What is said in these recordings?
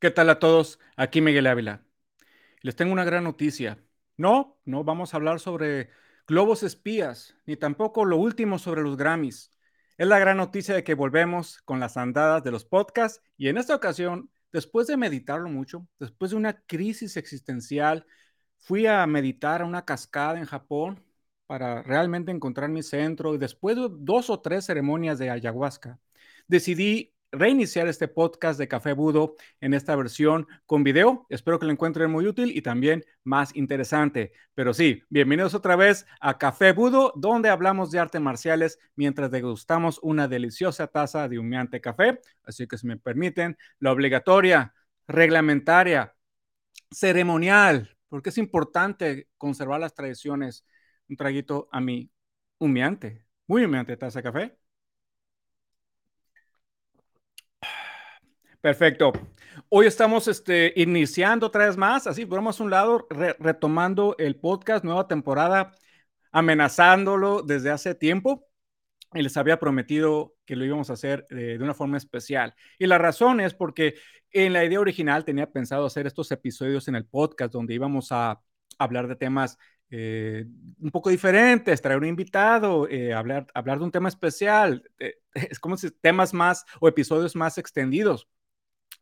¿Qué tal a todos? Aquí Miguel Ávila. Les tengo una gran noticia. No, no vamos a hablar sobre globos espías, ni tampoco lo último sobre los Grammys. Es la gran noticia de que volvemos con las andadas de los podcasts y en esta ocasión, después de meditarlo mucho, después de una crisis existencial, fui a meditar a una cascada en Japón para realmente encontrar mi centro y después de dos o tres ceremonias de ayahuasca, decidí reiniciar este podcast de Café Budo en esta versión con video. Espero que lo encuentren muy útil y también más interesante. Pero sí, bienvenidos otra vez a Café Budo, donde hablamos de artes marciales mientras degustamos una deliciosa taza de humeante café. Así que si me permiten, la obligatoria, reglamentaria, ceremonial, porque es importante conservar las tradiciones. Un traguito a mi humeante, muy humeante taza de café. Perfecto. Hoy estamos este, iniciando otra vez más, así, vamos a un lado, retomando el podcast, nueva temporada, amenazándolo desde hace tiempo. Y les había prometido que lo íbamos a hacer eh, de una forma especial. Y la razón es porque en la idea original tenía pensado hacer estos episodios en el podcast donde íbamos a hablar de temas eh, un poco diferentes, traer un invitado, eh, hablar, hablar de un tema especial, es como si temas más o episodios más extendidos.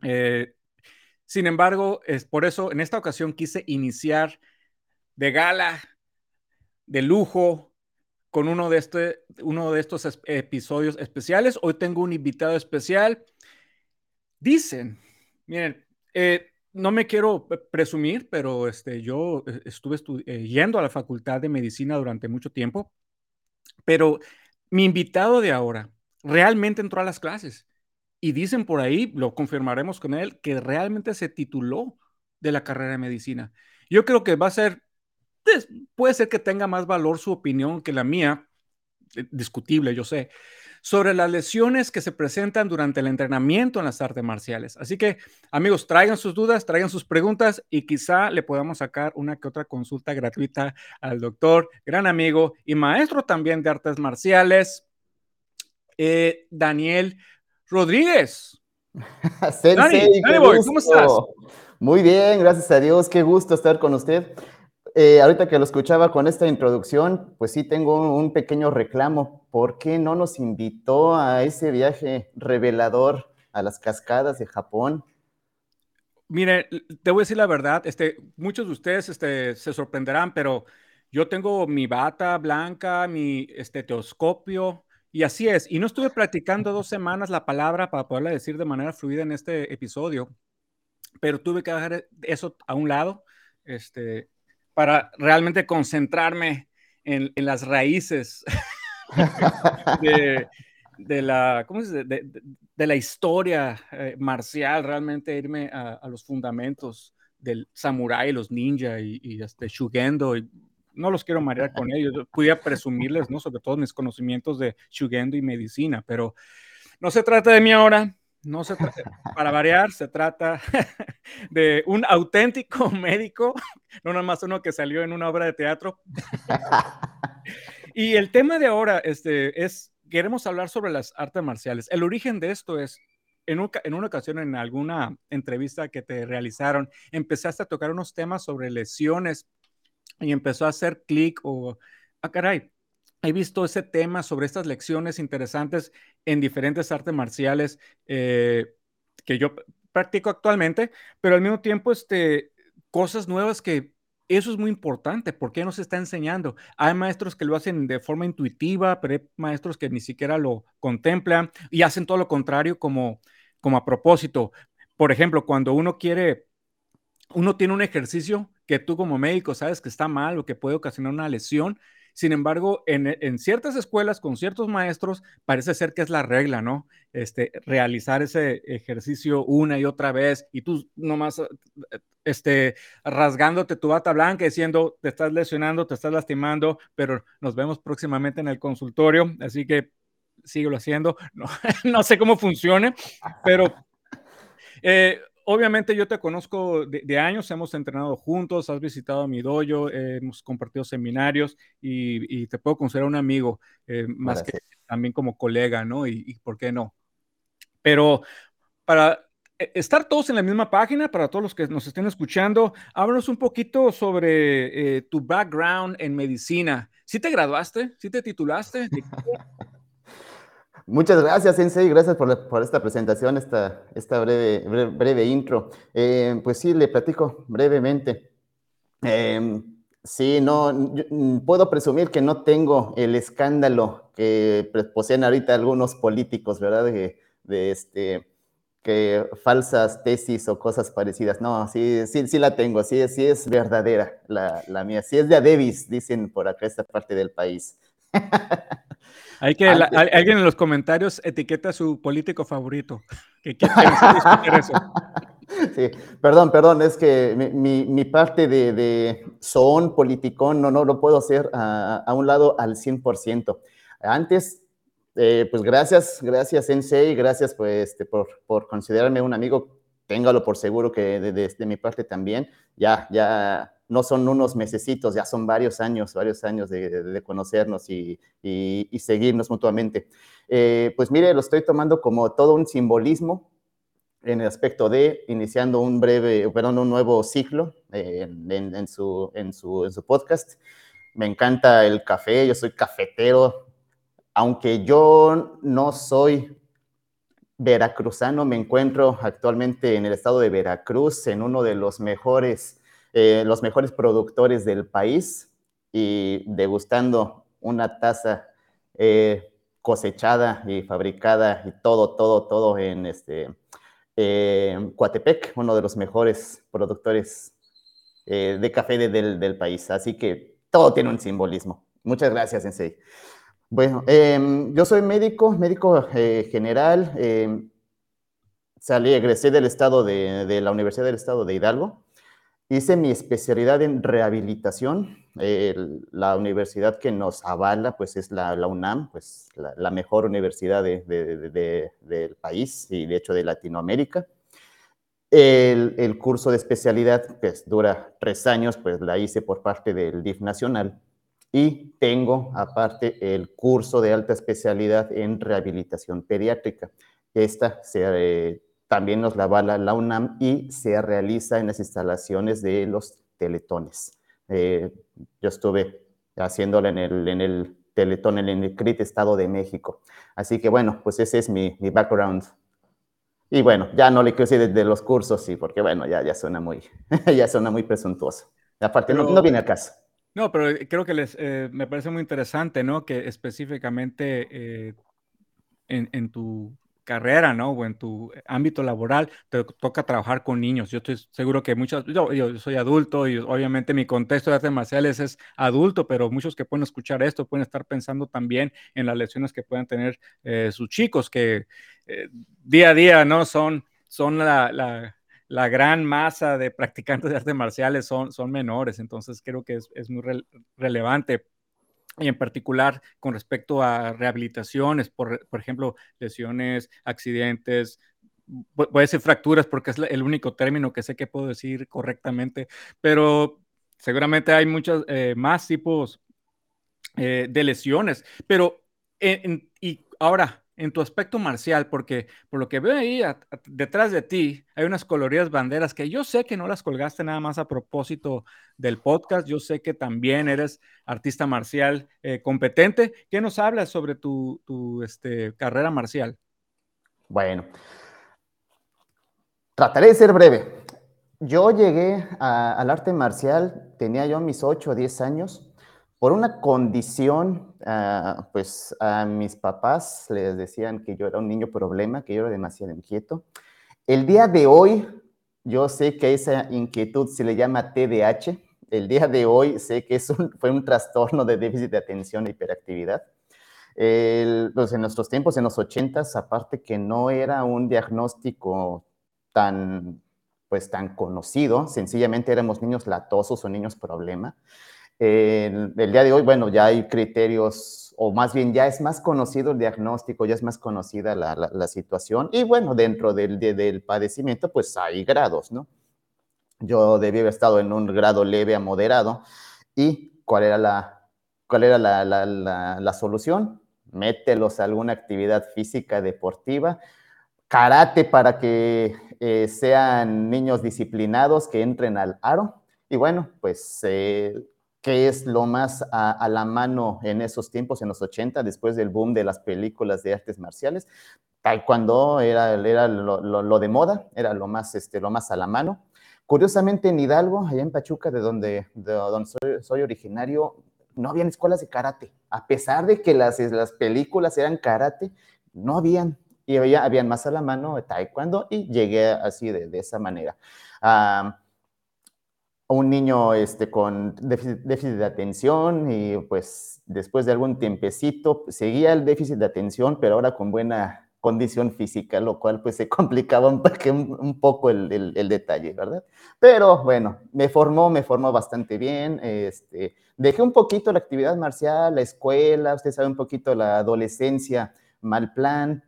Eh, sin embargo, es por eso en esta ocasión quise iniciar de gala, de lujo, con uno de, este, uno de estos episodios especiales. Hoy tengo un invitado especial. Dicen, miren, eh, no me quiero presumir, pero este, yo eh, estuve yendo a la Facultad de Medicina durante mucho tiempo, pero mi invitado de ahora realmente entró a las clases. Y dicen por ahí, lo confirmaremos con él, que realmente se tituló de la carrera de medicina. Yo creo que va a ser, pues, puede ser que tenga más valor su opinión que la mía, eh, discutible, yo sé, sobre las lesiones que se presentan durante el entrenamiento en las artes marciales. Así que, amigos, traigan sus dudas, traigan sus preguntas y quizá le podamos sacar una que otra consulta gratuita al doctor, gran amigo y maestro también de artes marciales, eh, Daniel Rodríguez. Sensei, ¿cómo estás? Muy bien, gracias a Dios, qué gusto estar con usted. Eh, ahorita que lo escuchaba con esta introducción, pues sí tengo un pequeño reclamo. ¿Por qué no nos invitó a ese viaje revelador a las cascadas de Japón? Mire, te voy a decir la verdad, este, muchos de ustedes este, se sorprenderán, pero yo tengo mi bata blanca, mi estetoscopio, y así es. Y no estuve practicando dos semanas la palabra para poderla decir de manera fluida en este episodio, pero tuve que dejar eso a un lado este, para realmente concentrarme en, las raíces de, la, ¿cómo se de, de, la historia eh, marcial, realmente irme a, los fundamentos del samurái, los ninja y, y este, shugendo y no los quiero marear con ellos, pudiera presumirles, ¿no? Sobre todo mis conocimientos de Shugendo y medicina, pero no se trata de mí ahora, no se para variar, se trata de un auténtico médico, no nada más uno que salió en una obra de teatro. y el tema de ahora este, es, queremos hablar sobre las artes marciales. El origen de esto es, en, en, una ocasión, en alguna entrevista que te realizaron, empezaste a tocar unos temas sobre lesiones y empezó a hacer clic o, ah, caray, he visto ese tema sobre estas lecciones interesantes en diferentes artes marciales eh, que yo practico actualmente, pero al mismo tiempo, este, cosas nuevas que eso es muy importante. ¿Por qué nos está enseñando? Hay maestros que lo hacen de forma intuitiva, pero hay maestros que ni siquiera lo contemplan y hacen todo lo contrario como, como a propósito. Por ejemplo, cuando uno quiere, uno tiene un ejercicio que tú como médico sabes que está mal o que puede ocasionar una lesión. Sin embargo, en, ciertas escuelas con ciertos maestros parece ser que es la regla, ¿no? Este, realizar ese ejercicio una y otra vez y tú nomás este, rasgándote tu bata blanca diciendo te estás lesionando, te estás lastimando, pero nos vemos próximamente en el consultorio, así que síguelo haciendo. No, no sé cómo funcione, pero eh, obviamente yo te conozco de, años, hemos entrenado juntos, has visitado mi dojo, hemos compartido seminarios y, te puedo considerar un amigo, eh, más que también como colega, ¿no? Y, por qué no. Pero para e, estar todos en la misma página, para todos los que nos estén escuchando, háblanos un poquito sobre eh, tu background en medicina. ¿Sí te graduaste? ¿Sí te titulaste? Muchas gracias, Sensei. Gracias por, esta presentación, esta, esta breve, breve, intro. Eh, pues sí, le platico brevemente. Em, sí, no, mm, puedo presumir que no tengo el escándalo que poseen ahorita algunos políticos, ¿verdad? De, de este, que falsas tesis o cosas parecidas. No, sí, sí, sí la tengo, sí, sí es verdadera la, la mía. Sí es de Adebis, dicen por acá esta parte del país. Hay que, alguien en los comentarios etiqueta a su político favorito. Que eso. Sí, perdón, perdón, es que mi, mi, parte de, de, son politicón no, no lo puedo hacer a, a un lado al 100%. Antes, eh, pues gracias, gracias Sensei, gracias pues, este, por, por considerarme un amigo. Téngalo por seguro que desde de mi parte también. Ya, ya no son unos mesecitos, ya son varios años, varios años de, conocernos y, seguirnos mutuamente. Eh, pues mire, lo estoy tomando como todo un simbolismo en el aspecto de iniciando un breve, perdón, un nuevo ciclo su, en, su, en su podcast. Me encanta el café, yo soy cafetero, aunque yo no soy veracruzano, me encuentro actualmente en el estado de Veracruz, en uno de los mejores eh, los mejores productores del país y degustando una taza eh, cosechada y fabricada y todo, todo, todo en este, eh, Coatepec, uno de los mejores productores de café del, del, país. Así que todo tiene un simbolismo. Muchas gracias, Sensei. Bueno, em, yo soy médico, médico general. Em, salí, egresé del estado de, de la Universidad del Estado de Hidalgo. Hice mi especialidad en rehabilitación. la universidad que nos avala, pues es la, UNAM, pues la, mejor universidad del país y de hecho de Latinoamérica. El, curso de especialidad, pues dura tres años, pues la hice por parte del DIF Nacional. Y tengo aparte el curso de alta especialidad en rehabilitación pediátrica. Esta se, eh, también nos la avala la UNAM y se realiza en las instalaciones de los teletones. Eh, yo estuve haciéndola en el, en el teletón en el CRIT Estado de México. Así que bueno, pues ese es mi, mi background. Y bueno, ya no le quiero decir de, los cursos, sí, porque bueno, ya, ya suena muy, ya suena muy presuntuoso. Aparte, no, no, viene a casa. No, pero creo que les, eh, me parece muy interesante, ¿no? Que específicamente eh, en, en, tu carrera, ¿no? O en tu ámbito laboral, te toca trabajar con niños. Yo estoy seguro que muchos, yo, yo, soy adulto y obviamente mi contexto de artes marciales es adulto, pero muchos que pueden escuchar esto pueden estar pensando también en las lecciones que puedan tener eh, sus chicos, que eh, día a día, ¿no? Son, son la, la, la, gran masa de practicantes de artes marciales, son, son menores, entonces creo que es, es muy relevante y en particular con respecto a rehabilitaciones, por, por ejemplo, lesiones, accidentes, puede ser fracturas porque es el único término que sé que puedo decir correctamente, pero seguramente hay muchos eh, más tipos eh, de lesiones. Pero, y ahora, en tu aspecto marcial, porque por lo que veo ahí detrás de ti hay unas coloridas banderas que yo sé que no las colgaste nada más a propósito del podcast, yo sé que también eres artista marcial eh, competente. ¿Qué nos hablas sobre tu, tu este, carrera marcial? Bueno, trataré de ser breve. Yo llegué al arte marcial, tenía yo mis 8 o 10 años por una condición, ah, pues a mis papás les decían que yo era un niño problema, que yo era demasiado inquieto. El día de hoy, yo sé que esa inquietud se le llama TDAH. El día de hoy sé que es fue un trastorno de déficit de atención e hiperactividad. pues en nuestros tiempos, en los ochentas, aparte que no era un diagnóstico tan, pues tan conocido, sencillamente éramos niños latosos o niños problema el, día de hoy, bueno, ya hay criterios, o más bien ya es más conocido el diagnóstico, ya es más conocida la, situación, y bueno, dentro del, del padecimiento, pues hay grados, ¿no? Yo debí haber estado en un grado leve a moderado, y ¿cuál era la, cuál era la, la solución? Mételos a alguna actividad física deportiva, karate para que eh, sean niños disciplinados que entren al aro. Y bueno, pues, eh, ¿qué es lo más a, la mano en esos tiempos, en los 80, después del boom de las películas de artes marciales? Taekwondo era, era lo, de moda, era lo más, este, lo más a la mano. Curiosamente, en Hidalgo, allá en Pachuca, de donde, de donde soy, originario, no habían escuelas de karate. A pesar de que las, las películas eran karate, no habían y había, habían más a la mano taekwondo y llegué así de, de esa manera. A un niño este, con déficit, de atención y pues después de algún tiempecito seguía el déficit de atención, pero ahora con buena condición física, lo cual pues se complicaba un, un poco el, el, el, detalle, ¿verdad? Pero bueno, me formó, me formó bastante bien, este, dejé un poquito la actividad marcial, la escuela, usted sabe un poquito la adolescencia, mal plan,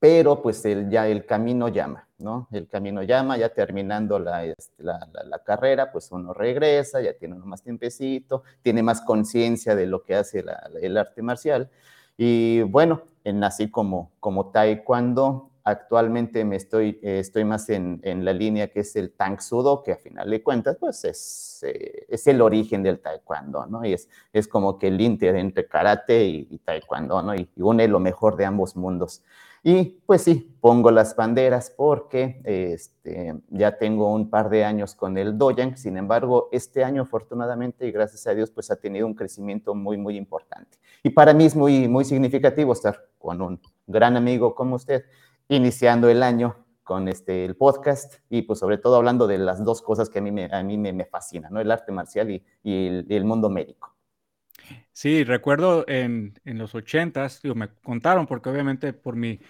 pero pues el, ya el camino llama, ¿no? El camino llama, ya terminando la, este, la, carrera, pues uno regresa, ya tiene uno más tiempecito, tiene más conciencia de lo que hace el arte marcial. Y bueno, en así como, como taekwondo, actualmente me estoy, estoy más en, en, la línea que es el Tang Sudo, que a final de cuentas, pues es, eh, es el origen del taekwondo, ¿no? Y es, es como que el inter entre karate y, taekwondo, ¿no? Y, y une lo mejor de ambos mundos. Y pues sí, pongo las banderas porque este, ya tengo un par de años con el Doyan, sin embargo, este año afortunadamente y gracias a Dios pues ha tenido un crecimiento muy, muy importante. Y para mí es muy, muy significativo estar con un gran amigo como usted, iniciando el año con este, el podcast y pues sobre todo hablando de las dos cosas que a mí me, a mí me, me fascinan, ¿no? el arte marcial y, y el mundo médico. Sí, recuerdo en, en los ochentas, me contaron, porque obviamente por mi,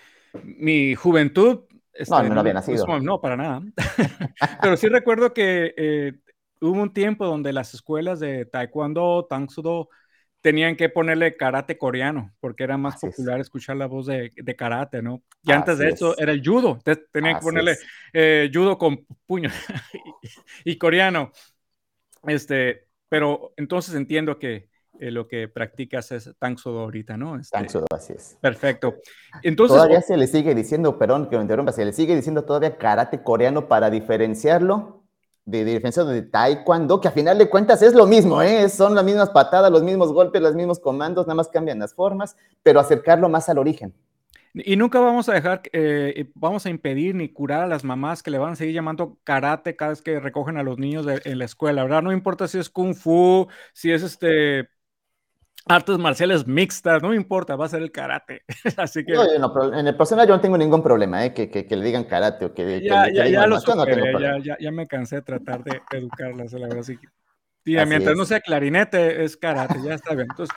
mi juventud... Este, no, no, había nacido. no, para nada. Pero sí recuerdo que eh, hubo un tiempo donde las escuelas de taekwondo, tang sudo, tenían que ponerle karate coreano, porque era más popular escuchar la voz de, de, karate, ¿no? Y antes de eso era el judo, tenían que ponerle eh, judo con puño y, y, coreano. Este, pero entonces entiendo que eh, lo que practicas es Tangsodo ahorita, ¿no? Este, Tangsodo, así es. Perfecto. Entonces, todavía se le sigue diciendo, perdón que me interrumpa, se le sigue diciendo todavía karate coreano para diferenciarlo de diferencia de taekwondo, que a final de cuentas es lo mismo, ¿eh? son las mismas patadas, los mismos golpes, los mismos comandos, nada más cambian las formas, pero acercarlo más al origen. Y nunca vamos a dejar, eh, vamos a impedir ni curar a las mamás que le van a seguir llamando karate cada vez que recogen a los niños en la escuela, ¿verdad? No importa si es kung fu, si es este artes marciales mixtas, no me importa, va a ser el karate. Así que... No, en el personal yo no tengo ningún problema, ¿eh? que, que, que, le digan karate o que... Ya, ya, ya, lo ya, ya, ya, me cansé de tratar de educarlas, la verdad. Así que... mientras no sea clarinete, es karate, ya está bien. Entonces,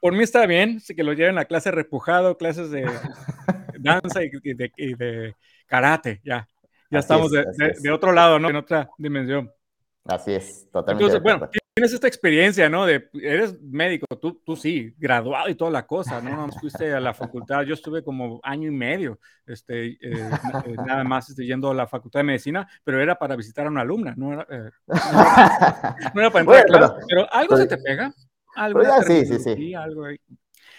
por, mí está bien, sí que lo lleven a clase repujado, clases de danza y, de, y de, karate, ya. Ya estamos de, de, otro lado, ¿no? En otra dimensión. Así es, totalmente. Entonces, bueno, tienes esta experiencia, ¿no? De, eres médico, tú, tú sí, graduado y toda la cosa, ¿no? no fuiste a la facultad, yo estuve como año y medio, este, eh, eh, nada más este, yendo a la facultad de medicina, pero era para visitar a una alumna, no era, eh, no, era para entrar bueno, pero, algo se te pega. Algo ya, sí, sí, sí. Algo ahí.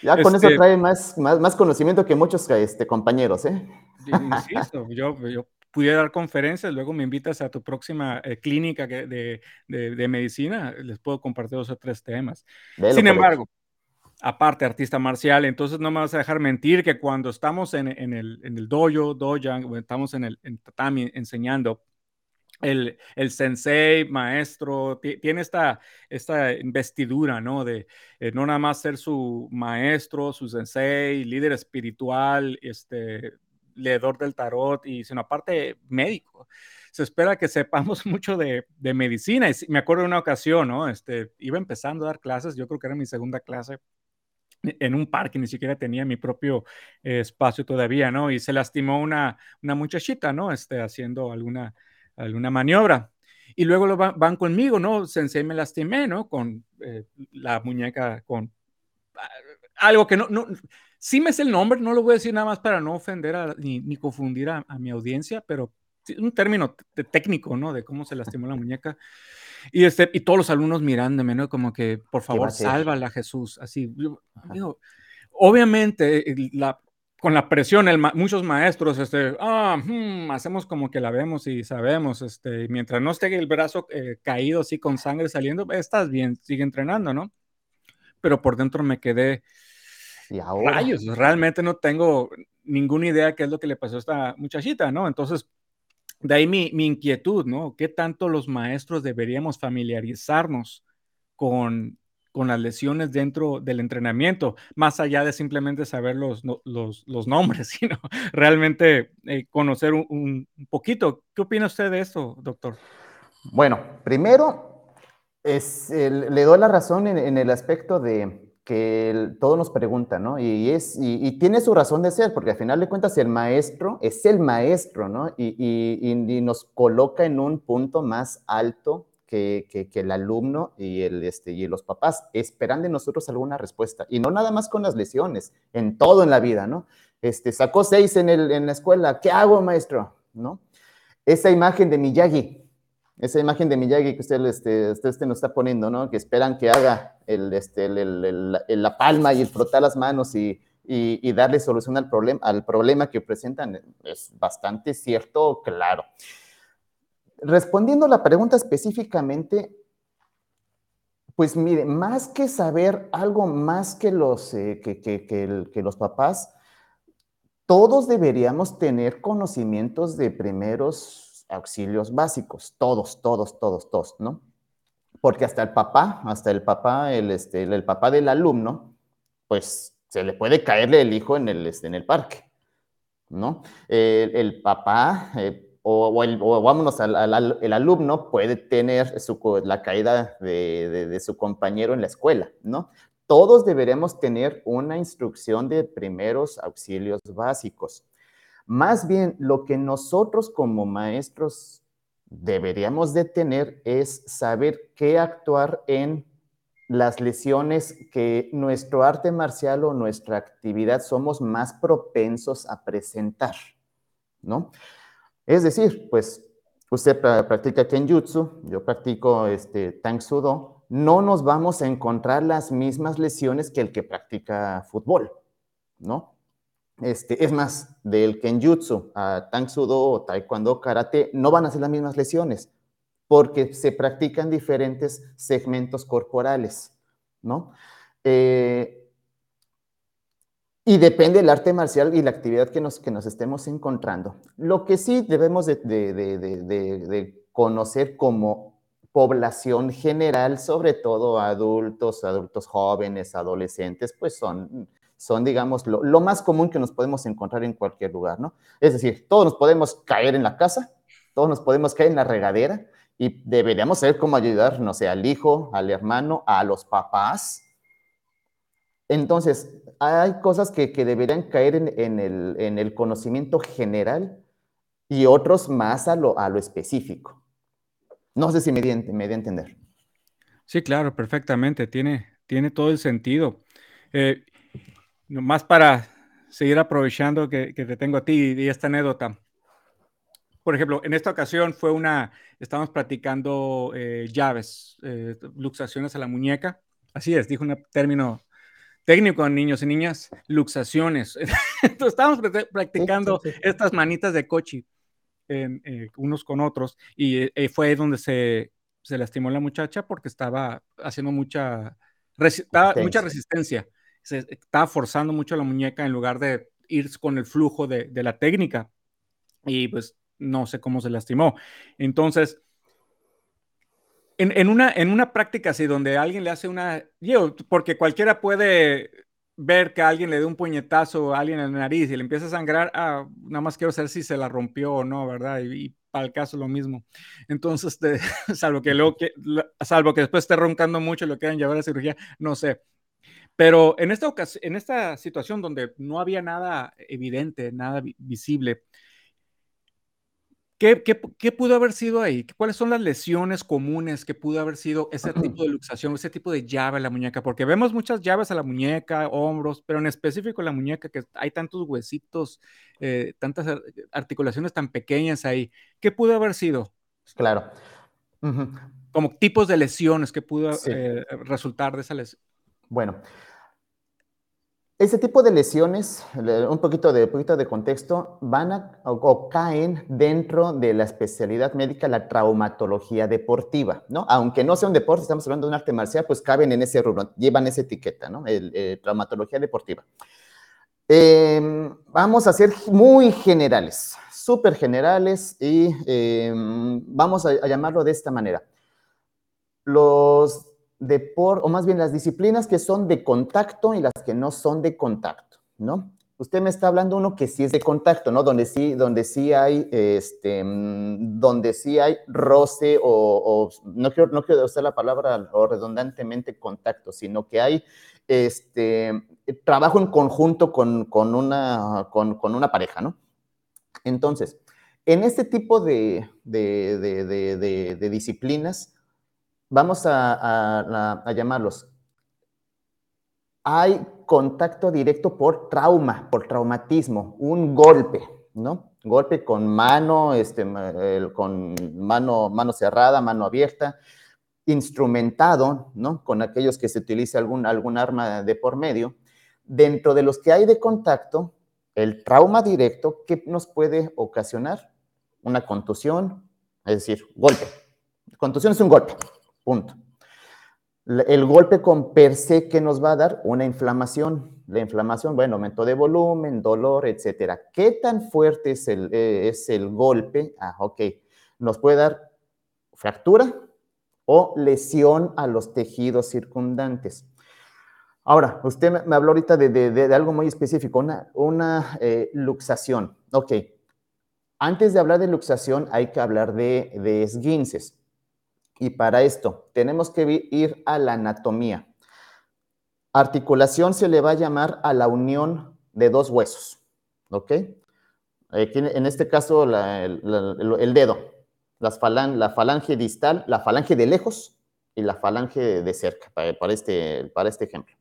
Ya con eso este trae más, más, más conocimiento que muchos este, compañeros, ¿eh? Insisto, yo, yo pudiera dar conferencias, luego me invitas a tu próxima eh, clínica de, de, de, medicina, les puedo compartir dos o tres temas. Sin embargo, aparte artista marcial, entonces no me vas a dejar mentir que cuando estamos en, en el, en el dojo, dojo, estamos en el en tatami enseñando, el, el, sensei, maestro, tiene esta, esta investidura, ¿no? De eh, no nada más ser su maestro, su sensei, líder espiritual, este, leedor del tarot, y sino aparte médico. Se espera que sepamos mucho de, medicina. Y me acuerdo de una ocasión, ¿no? Este, iba empezando a dar clases, yo creo que era mi segunda clase en un parque, ni siquiera tenía mi propio eh, espacio todavía, ¿no? Y se lastimó una, una muchachita, ¿no? Este, haciendo alguna, alguna maniobra. Y luego lo van, conmigo, ¿no? Sensei me lastimé, ¿no? Con eh, la muñeca, con ah, algo que no, Sí me es el nombre, no lo voy a decir nada más para no ofender ni, ni, confundir a, mi audiencia, pero un término técnico, ¿no? De cómo se lastimó la muñeca. Y, este, y todos los alumnos mirándome, ¿no? Como que, por favor, sálvala, Jesús. Así, digo, obviamente, la, con la presión, muchos maestros, este, ah, hmm, hacemos como que la vemos y sabemos, este, mientras no esté el brazo eh, caído así con sangre saliendo, estás bien, sigue entrenando, ¿no? Pero por dentro me quedé, y ahora? Rayos, realmente no tengo ninguna idea qué es lo que le pasó a esta muchachita, ¿no? Entonces, de ahí mi, mi inquietud, ¿no? ¿Qué tanto los maestros deberíamos familiarizarnos con con las lesiones dentro del entrenamiento, más allá de simplemente saber los, los, los nombres, sino realmente eh, conocer un, poquito. ¿Qué opina usted de esto, doctor? Bueno, primero, es, le doy la razón en, el aspecto de que todo nos pregunta, ¿no? Y, es, y, tiene su razón de ser, porque al final de cuentas el maestro es el maestro, ¿no? Y, nos coloca en un punto más alto que, el alumno y, este, y los papás esperan de nosotros alguna respuesta. Y no nada más con las lesiones, en todo en la vida, ¿no? Este, sacó seis en, el, en la escuela, ¿qué hago, maestro? ¿No? Esa imagen de Miyagi, esa imagen de Miyagi que usted, este, usted, este nos está poniendo, ¿no? Que esperan que haga el, este, el, la palma y el frotar las manos y, y, darle solución al, problema al problema que presentan, es bastante cierto, claro. Respondiendo a la pregunta específicamente, pues mire, más que saber algo más que los, eh, que, los papás, todos deberíamos tener conocimientos de primeros auxilios básicos, todos, todos, todos, todos, ¿no? Porque hasta el papá, hasta el papá, el, este, el, papá del alumno, pues se le puede caerle el hijo en el, este, en el parque, ¿no? el, papá eh, o, el, vámonos, al, el alumno puede tener la caída de, su compañero en la escuela, ¿no? Todos deberemos tener una instrucción de primeros auxilios básicos. Más bien, lo que nosotros como maestros deberíamos de tener es saber qué actuar en las lesiones que nuestro arte marcial o nuestra actividad somos más propensos a presentar, ¿no? Es decir, pues usted practica Kenjutsu, yo practico este, Tang Sudo, no nos vamos a encontrar las mismas lesiones que el que practica fútbol, ¿no? Este, es más, del Kenjutsu a Tang Sudo o Taekwondo, Karate, no van a ser las mismas lesiones porque se practican diferentes segmentos corporales, ¿no? Eh, y depende del arte marcial y la actividad que nos, que nos estemos encontrando. Lo que sí debemos de, conocer como población general, sobre todo adultos, adultos jóvenes, adolescentes, pues son, son digamos, lo, lo, más común que nos podemos encontrar en cualquier lugar, ¿no? Es decir, todos nos podemos caer en la casa, todos nos podemos caer en la regadera y deberíamos saber cómo ayudar, no sé, al hijo, al hermano, a los papás, entonces, hay cosas que, deberían caer en, el, conocimiento general y otros más a lo, específico. No sé si me di, me a entender. Sí, claro, perfectamente. Tiene, tiene todo el sentido. Eh, más para seguir aprovechando que, te tengo a ti y esta anécdota. Por ejemplo, en esta ocasión fue una, estábamos practicando eh, llaves, eh, luxaciones a la muñeca. Así es, dijo un término técnico, niños y niñas, luxaciones. Entonces estábamos practicando estas manitas de coche eh, unos con otros y eh, fue donde se, se, lastimó la muchacha porque estaba haciendo mucha, mucha resistencia. Se estaba forzando mucho la muñeca en lugar de ir con el flujo de, la técnica y pues no sé cómo se lastimó. Entonces, en, una, en una práctica así, donde alguien le hace una. Porque cualquiera puede ver que alguien le dé un puñetazo a alguien en la nariz y le empieza a sangrar, ah, nada más quiero saber si se la rompió o no, ¿verdad? Y, para el caso lo mismo. Entonces, salvo, que luego que, salvo que después esté roncando mucho y lo quieran llevar a cirugía, no sé. Pero en esta, en esta situación donde no había nada evidente, nada visible, ¿Qué, pudo haber sido ahí? ¿Cuáles son las lesiones comunes que pudo haber sido ese tipo de luxación, ese tipo de llave a la muñeca? Porque vemos muchas llaves a la muñeca, hombros, pero en específico la muñeca, que hay tantos huesitos, eh, tantas articulaciones tan pequeñas ahí. ¿Qué pudo haber sido? Claro. Como tipos de lesiones que pudo eh, resultar de esa lesión. Bueno, Ese tipo de lesiones, un poquito de, poquito de contexto, van a, o, caen dentro de la especialidad médica, la traumatología deportiva, ¿no? Aunque no sea un deporte, estamos hablando de un arte marcial, pues caben en ese rubro, llevan esa etiqueta, ¿no? El, traumatología deportiva. Em, vamos a ser muy generales, súper generales y em, vamos a llamarlo de esta manera. Los por, o más bien las disciplinas que son de contacto y las que no son de contacto, ¿no? Usted me está hablando uno que sí es de contacto, ¿no? Donde sí, donde sí hay, este, mm, donde sí hay roce o, no, quiero, no quiero usar la palabra o redundantemente contacto, sino que hay este, trabajo en conjunto con, con una, con, con, una pareja, ¿no? Entonces, en este tipo de, de, de disciplinas, vamos a, llamarlos, hay contacto directo por trauma, por traumatismo, un golpe, ¿no? Golpe con mano, este, con mano, cerrada, mano abierta, instrumentado, ¿no? Con aquellos que se utiliza algún, algún arma de por medio. Dentro de los que hay de contacto, el trauma directo, ¿qué nos puede ocasionar? Una contusión, es decir, golpe. Contusión es un golpe, Punto. El golpe con per se que nos va a dar una inflamación. La inflamación, bueno, aumento de volumen, dolor, etcétera. ¿Qué tan fuerte es el, eh, es el golpe? Ah, ok. Nos puede dar fractura o lesión a los tejidos circundantes. Ahora, usted me habló ahorita de, algo muy específico, una, una eh, luxación. Ok. Antes de hablar de luxación, hay que hablar de, de esguinces. Y para esto tenemos que ir a la anatomía. Articulación se le va a llamar a la unión de dos huesos, ¿ok? en este caso el, dedo, la falange distal, la falange de lejos y la falange de cerca, para, este, para este ejemplo.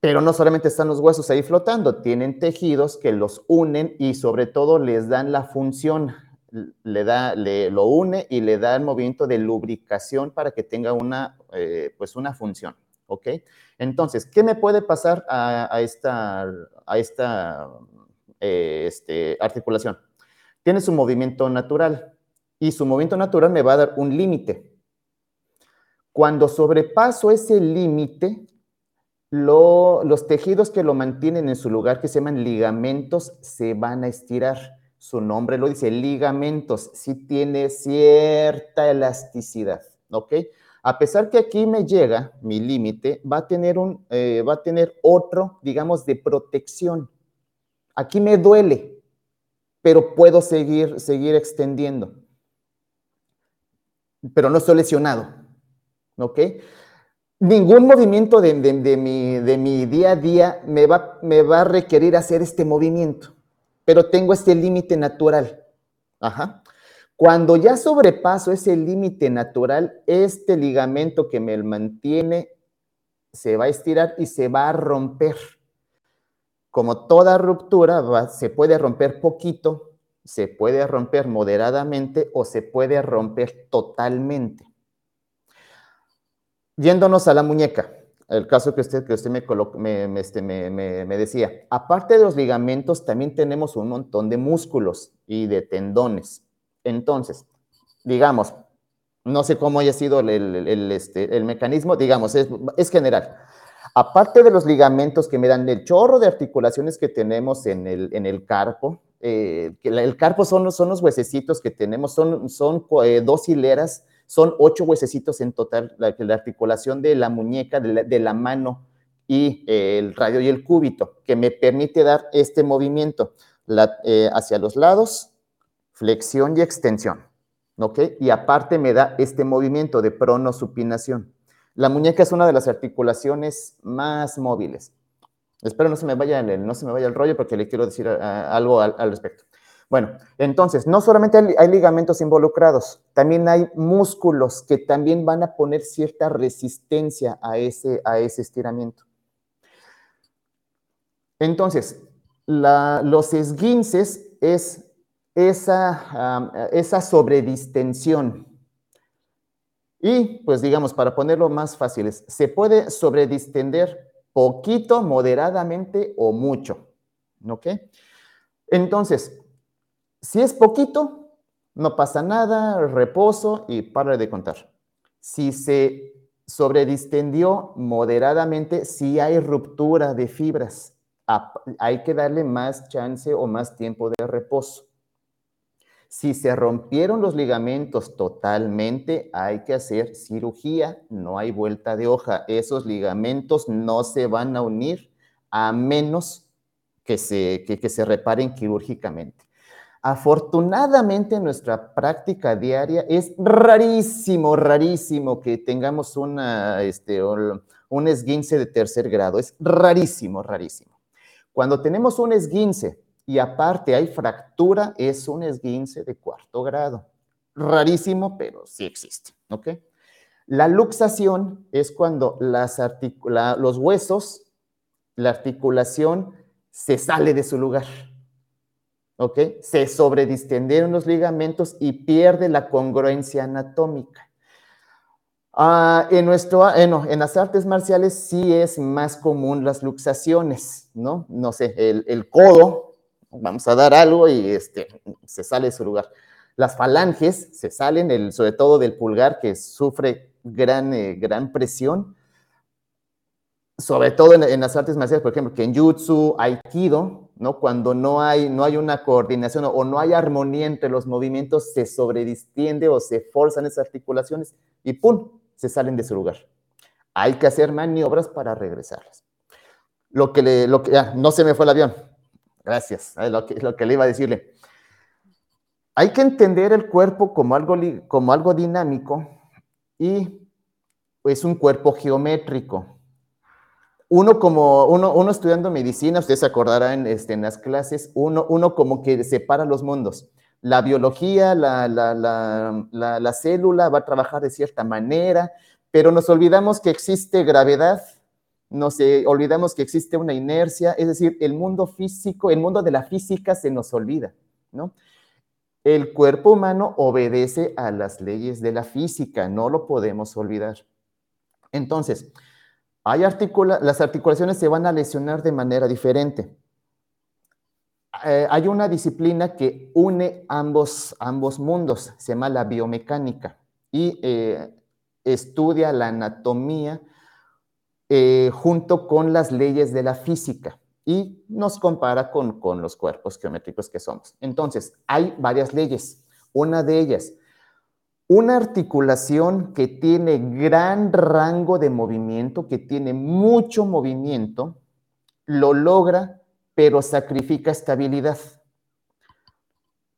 Pero no solamente están los huesos ahí flotando, tienen tejidos que los unen y sobre todo les dan la función le da, le, lo une y le da el movimiento de lubricación para que tenga una, eh, pues una función, ¿ok? Entonces, ¿qué me puede pasar a, esta, a esta eh, este, articulación? Tiene su movimiento natural y su movimiento natural me va a dar un límite. Cuando sobrepaso ese límite, los tejidos que lo mantienen en su lugar, que se llaman ligamentos, se van a estirar su nombre lo dice, ligamentos, sí tiene cierta elasticidad, ¿ok? A pesar que aquí me llega mi límite, va a tener eh, va a tener otro, digamos, de protección. Aquí me duele, pero puedo seguir, seguir extendiendo. Pero no estoy lesionado, ¿ok? Ningún movimiento de, mi, de mi día a día me va, me va a requerir hacer este movimiento pero tengo este límite natural. Ajá. Cuando ya sobrepaso ese límite natural, este ligamento que me mantiene se va a estirar y se va a romper. Como toda ruptura, se puede romper poquito, se puede romper moderadamente o se puede romper totalmente. Yéndonos a la muñeca el caso que usted, que usted me, este, me, me, decía, aparte de los ligamentos, también tenemos un montón de músculos y de tendones. Entonces, digamos, no sé cómo haya sido el, este, el mecanismo, digamos, es, es, general. Aparte de los ligamentos que me dan el chorro de articulaciones que tenemos en el, en el carpo, eh, el carpo son, son los huesecitos que tenemos, son, son eh, dos hileras son ocho huesecitos en total, la, articulación de la muñeca, de la, mano y eh, el radio y el cúbito, que me permite dar este movimiento eh, hacia los lados, flexión y extensión. ¿Ok? Y aparte me da este movimiento de pronosupinación. La muñeca es una de las articulaciones más móviles. Espero no se me vaya el, no se me vaya el rollo porque le quiero decir algo al respecto. Bueno, entonces, no solamente hay, ligamentos involucrados, también hay músculos que también van a poner cierta resistencia a ese, a ese estiramiento. Entonces, los esguinces es esa, esa sobredistensión. Y, pues digamos, para ponerlo más fácil, se puede sobredistender poquito, moderadamente o mucho. ¿Ok? Entonces, si es poquito, no pasa nada, reposo y para de contar. Si se sobredistendió moderadamente, si hay ruptura de fibras, hay que darle más chance o más tiempo de reposo. Si se rompieron los ligamentos totalmente, hay que hacer cirugía, no hay vuelta de hoja. Esos ligamentos no se van a unir a menos que se, que, se reparen quirúrgicamente. Afortunadamente en nuestra práctica diaria es rarísimo, rarísimo que tengamos una, este, un esguince de tercer grado. Es rarísimo, rarísimo. Cuando tenemos un esguince y aparte hay fractura, es un esguince de cuarto grado. Rarísimo, pero sí existe, ¿ok? La luxación es cuando las los huesos, la articulación se sale de su lugar, ¿ok? Se sobredistendieron los ligamentos y pierde la congruencia anatómica. Ah, en, nuestro, eh, en las artes marciales sí es más común las luxaciones, ¿no? No sé, el, el codo vamos a dar algo y este, se sale de su lugar. Las falanges se salen, el, sobre todo del pulgar, que sufre gran, eh, gran presión, sobre todo en, las artes marciales, por ejemplo, que en Jutsu, Aikido, ¿no? cuando no hay, no hay una coordinación o no hay armonía entre los movimientos, se sobredistiende o se forzan esas articulaciones y ¡pum! se salen de su lugar. Hay que hacer maniobras para regresarlas. Lo que le, lo que, ah, no se me fue el avión. Gracias, es lo que, lo que le iba a decirle. Hay que entender el cuerpo como algo, como algo dinámico y es un cuerpo geométrico. Uno como, uno, uno estudiando medicina, ustedes se acordarán este, en las clases, uno, uno como que separa los mundos. La biología, la, la, la, la célula va a trabajar de cierta manera, pero nos olvidamos que existe gravedad, nos olvidamos que existe una inercia, es decir, el mundo físico, el mundo de la física se nos olvida, ¿no? El cuerpo humano obedece a las leyes de la física, no lo podemos olvidar. Entonces, hay las articulaciones se van a lesionar de manera diferente. Eh, hay una disciplina que une ambos, ambos mundos, se llama la biomecánica, y eh, estudia la anatomía eh, junto con las leyes de la física y nos compara con, con los cuerpos geométricos que somos. Entonces, hay varias leyes. Una de ellas, una articulación que tiene gran rango de movimiento, que tiene mucho movimiento, lo logra, pero sacrifica estabilidad.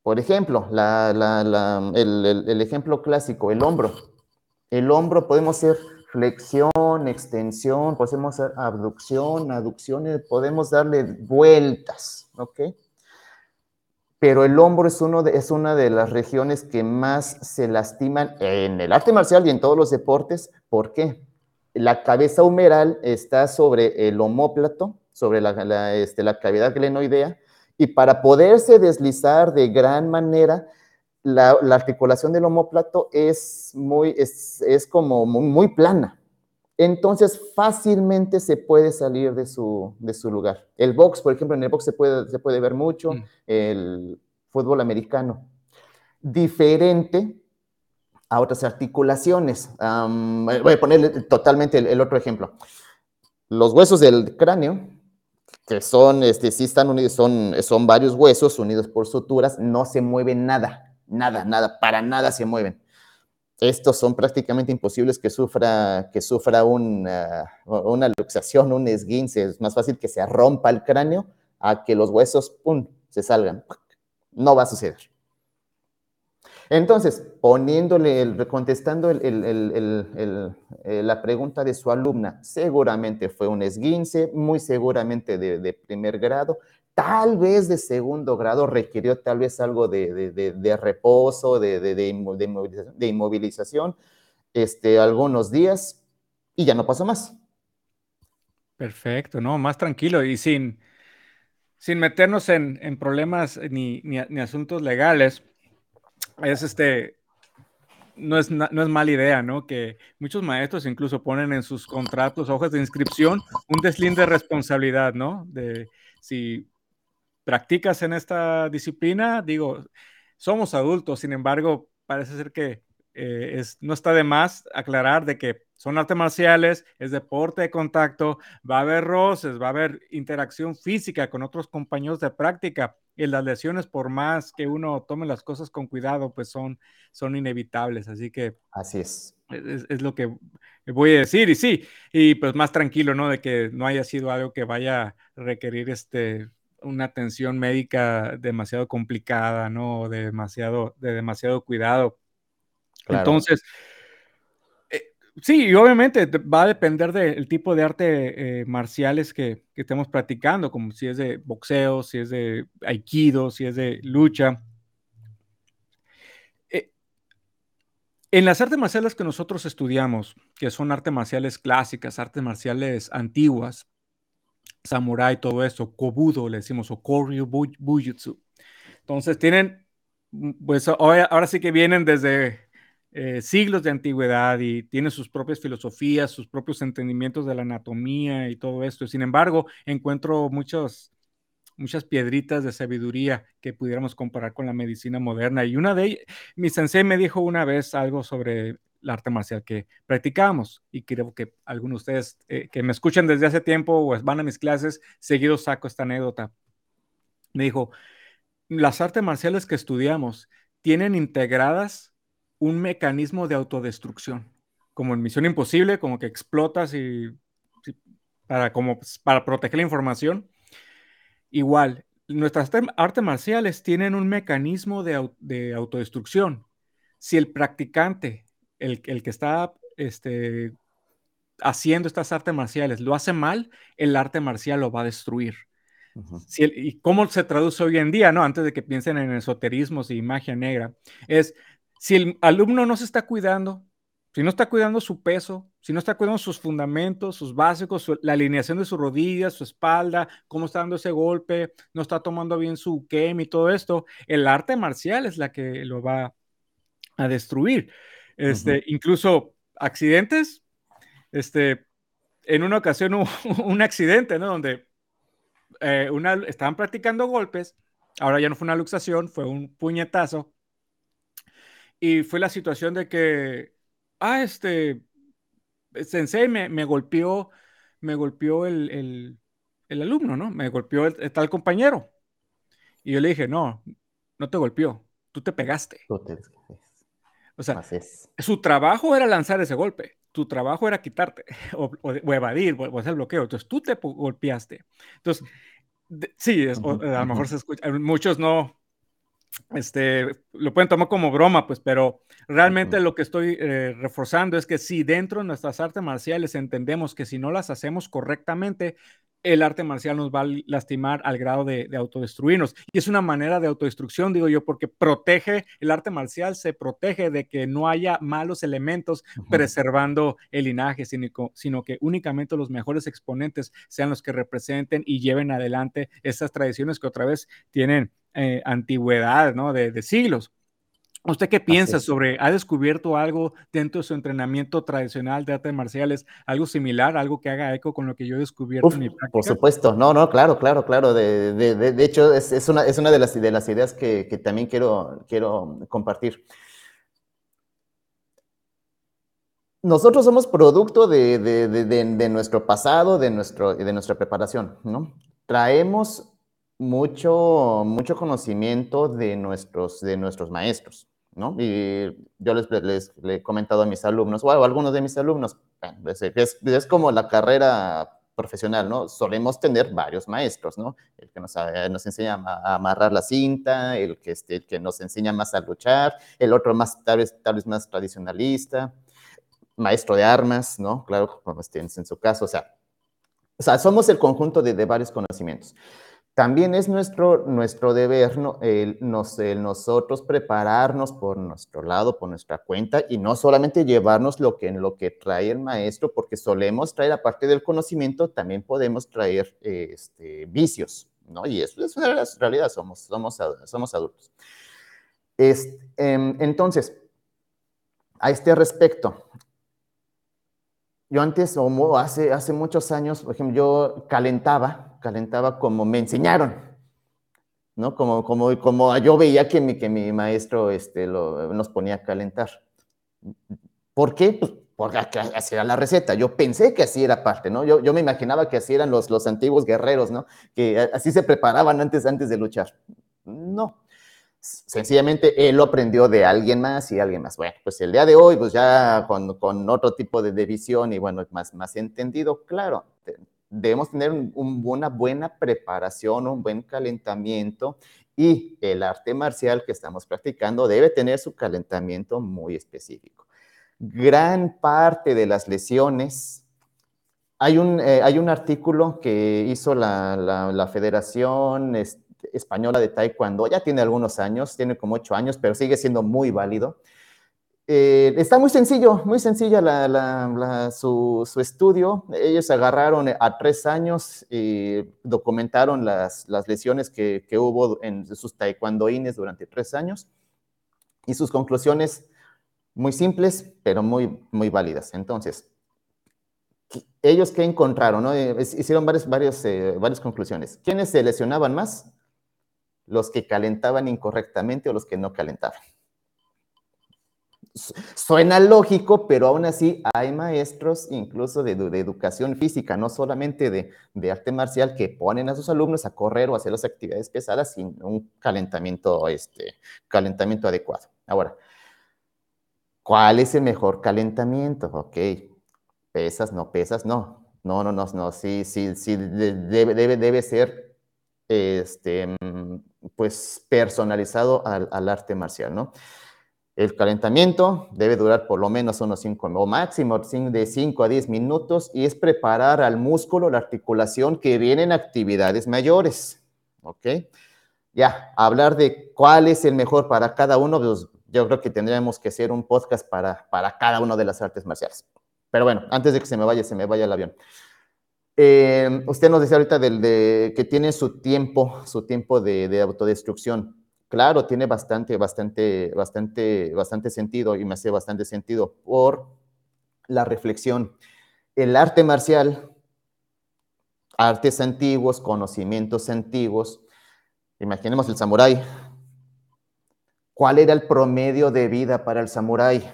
Por ejemplo, el, el, ejemplo clásico, el hombro. El hombro podemos ser flexión, extensión, podemos hacer abducción, aducción, podemos darle vueltas, ¿ok? Pero el hombro es, uno de, es una de las regiones que más se lastiman en el arte marcial y en todos los deportes. ¿Por qué? La cabeza humeral está sobre el homóplato, sobre la, este, la cavidad glenoidea, y para poderse deslizar de gran manera, la, articulación del homóplato es, muy, es, como muy, plana. Entonces fácilmente se puede salir de su, de su, lugar. El box, por ejemplo, en el box se puede, se puede ver mucho, mm. el fútbol americano. Diferente a otras articulaciones. voy a poner totalmente el, otro ejemplo. Los huesos del cráneo, que son, este, sí están unidos, son, son varios huesos unidos por suturas, no se mueve nada nada, nada, para nada se mueven. Estos son prácticamente imposibles que sufra, que sufra una, una luxación, un esguince. Es más fácil que se rompa el cráneo a que los huesos, ¡pum!, se salgan. No va a suceder. Entonces, poniéndole, contestando la pregunta de su alumna, seguramente fue un esguince, muy seguramente de primer grado, tal vez de segundo grado requirió tal vez algo de, reposo, de, inmovilización, este, algunos días y ya no pasó más. Perfecto, ¿no? Más tranquilo y sin, sin meternos en, problemas ni, ni, asuntos legales. Es este, no es, no es mala idea, ¿no? Que muchos maestros incluso ponen en sus contratos, hojas de inscripción, un deslinde de responsabilidad, ¿no? De si practicas en esta disciplina, digo, somos adultos, sin embargo, parece ser que eh, es, no está de más aclarar de que son artes marciales, es deporte de contacto, va a haber roces, va a haber interacción física con otros compañeros de práctica y las lesiones, por más que uno tome las cosas con cuidado, pues son, son inevitables. Así que... Así es. es. Es, lo que voy a decir. Y sí, y pues más tranquilo, ¿no? De que no haya sido algo que vaya a requerir este, una atención médica demasiado complicada, ¿no? De demasiado, de demasiado cuidado. Entonces, eh, sí, y obviamente va a depender del tipo de arte eh, marciales que, que, estemos practicando, como si es de boxeo, si es de aikido, si es de lucha. Eh, en las artes marciales que nosotros estudiamos, que son artes marciales clásicas, artes marciales antiguas, samurai, todo eso, kobudo le decimos, o koryu bujutsu. Entonces tienen, pues ahora, sí que vienen desde eh, siglos de antigüedad y tiene sus propias filosofías, sus propios entendimientos de la anatomía y todo esto. Sin embargo, encuentro muchos, muchas piedritas de sabiduría que pudiéramos comparar con la medicina moderna. Y una de ellas, mi sensei me dijo una vez algo sobre el arte marcial que practicamos y creo que algunos de ustedes eh, que me escuchan desde hace tiempo o van a mis clases, seguido saco esta anécdota. Me dijo, las artes marciales que estudiamos tienen integradas un mecanismo de autodestrucción, como en Misión Imposible, como que explotas y, para, como, para proteger la información. Igual, nuestras artes marciales tienen un mecanismo de autodestrucción. Si el practicante, el, el que está este, haciendo estas artes marciales, lo hace mal, el arte marcial lo va a destruir. si ¿Y cómo se traduce hoy en día, no? Antes de que piensen en esoterismos y magia negra, es si el alumno no se está cuidando, si no está cuidando su peso, si no está cuidando sus fundamentos, sus básicos, la alineación de sus rodillas, su espalda, cómo está dando ese golpe, no está tomando bien su kem y todo esto, el arte marcial es la que lo va a destruir. Este, Incluso accidentes, este, en una ocasión hubo un accidente, ¿no? Donde eh, una, estaban practicando golpes, ahora ya no fue una luxación, fue un puñetazo y fue la situación de que, ah, este, Sensei me, me golpeó, me golpeó el, el, el, alumno, ¿no? Me golpeó el, tal compañero. Y yo le dije, no, no te golpeó, tú te pegaste. O sea, su trabajo era lanzar ese golpe, tu trabajo era quitarte o, o, evadir o, hacer bloqueo. Entonces tú te golpeaste. Entonces, sí, es, a lo mejor se escucha, muchos no, este, lo pueden tomar como broma, pues, pero realmente lo que estoy eh, reforzando es que si dentro de nuestras artes marciales entendemos que si no las hacemos correctamente, el arte marcial nos va a lastimar al grado de, autodestruirnos. Y es una manera de autodestrucción, digo yo, porque protege, el arte marcial se protege de que no haya malos elementos preservando el linaje, sino, sino, que únicamente los mejores exponentes sean los que representen y lleven adelante estas tradiciones que otra vez tienen eh, antigüedad, ¿no? De, siglos. ¿Usted qué piensa sobre, ha descubierto algo dentro de su entrenamiento tradicional de artes marciales, algo similar, algo que haga eco con lo que yo he descubierto en mi práctica? Por supuesto, no, no, claro, claro, claro. De, de, de hecho, es, es, una, es una de las, de las ideas que, que también quiero, quiero compartir. Nosotros somos producto de, de, nuestro pasado, de, nuestro, de nuestra preparación, ¿no? Traemos mucho, mucho conocimiento de nuestros, de nuestros maestros, ¿no? Y yo les, les, he comentado a mis alumnos, o a algunos de mis alumnos, es, es, como la carrera profesional, ¿no? Solemos tener varios maestros, ¿no? El que nos, eh, nos enseña a amarrar la cinta, el que, este, que nos enseña más a luchar, el otro más, tal vez, tal vez más tradicionalista, maestro de armas, ¿no? Claro, como estén en su caso, o sea, o sea, somos el conjunto de, de varios conocimientos. También es nuestro, nuestro deber nosotros prepararnos por nuestro lado, por nuestra cuenta, y no solamente llevarnos lo que, en lo que trae el maestro, porque solemos traer, aparte del conocimiento, también podemos traer este, vicios, ¿no? Y eso es una realidad, somos, somos, somos adultos. Este, entonces, a este respecto, yo antes, o hace, hace muchos años, por ejemplo, yo calentaba, calentaba como me enseñaron, ¿no? Como, como, como yo veía que mi, que mi maestro este, nos ponía a calentar. ¿Por qué? Pues porque así era la receta. Yo pensé que así era parte, ¿no? Yo, yo me imaginaba que así eran los, los antiguos guerreros, ¿no? Que así se preparaban antes, antes de luchar. No, sencillamente él lo aprendió de alguien más y alguien más. Bueno, pues el día de hoy, pues ya con, con otro tipo de, visión y bueno, más, más entendido, claro, debemos tener una buena preparación, un buen calentamiento y el arte marcial que estamos practicando debe tener su calentamiento muy específico. Gran parte de las lesiones, hay un, eh, hay un artículo que hizo la, la, la Federación, española de Taekwondo, ya tiene algunos años, tiene como ocho años, pero sigue siendo muy válido. Eh, está muy sencillo, muy sencilla su, estudio. Ellos agarraron a tres años y documentaron las, lesiones que, hubo en sus taekwondoines durante tres años y sus conclusiones muy simples, pero muy, válidas. Entonces, ellos qué encontraron, eh, hicieron varias, eh, varias conclusiones. ¿Quiénes se lesionaban más? los que calentaban incorrectamente o los que no calentaban. Suena lógico, pero aún así hay maestros incluso de, educación física, no solamente de, arte marcial, que ponen a sus alumnos a correr o a hacer las actividades pesadas sin un calentamiento, este, calentamiento adecuado. Ahora, ¿cuál es el mejor calentamiento? Ok, pesas, no pesas, no. No, no, no, no, sí, sí, sí, debe, debe, debe ser este, pues personalizado al, arte marcial, ¿no? El calentamiento debe durar por lo menos unos 5 o máximo de 5 a 10 minutos y es preparar al músculo, la articulación que vienen actividades mayores. ¿Ok? Ya, hablar de cuál es el mejor para cada uno, pues yo creo que tendríamos que hacer un podcast para, para cada una de las artes marciales. Pero bueno, antes de que se me vaya, se me vaya el avión. Eh, usted nos decía ahorita del, de, que tiene su tiempo, su tiempo de, autodestrucción. Claro, tiene bastante, bastante, bastante, bastante sentido y me hace bastante sentido por la reflexión. El arte marcial, artes antiguos, conocimientos antiguos. Imaginemos el samurái. ¿Cuál era el promedio de vida para el samurái?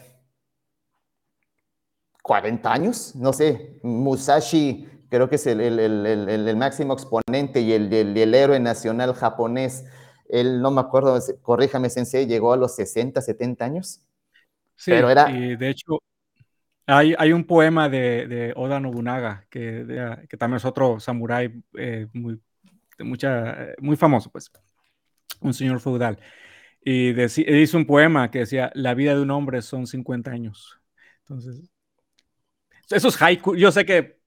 40 años, no sé, Musashi creo que es el, máximo exponente y el, héroe nacional japonés. Él, no me acuerdo, corríjame, Sensei, llegó a los 60, 70 años. Sí, pero era... y de hecho, hay, hay un poema de, Oda Nobunaga, que, que, también es otro samurái eh, muy, mucha, muy famoso, pues, un señor feudal. Y hizo un poema que decía, la vida de un hombre son 50 años. Entonces, esos haiku, yo sé que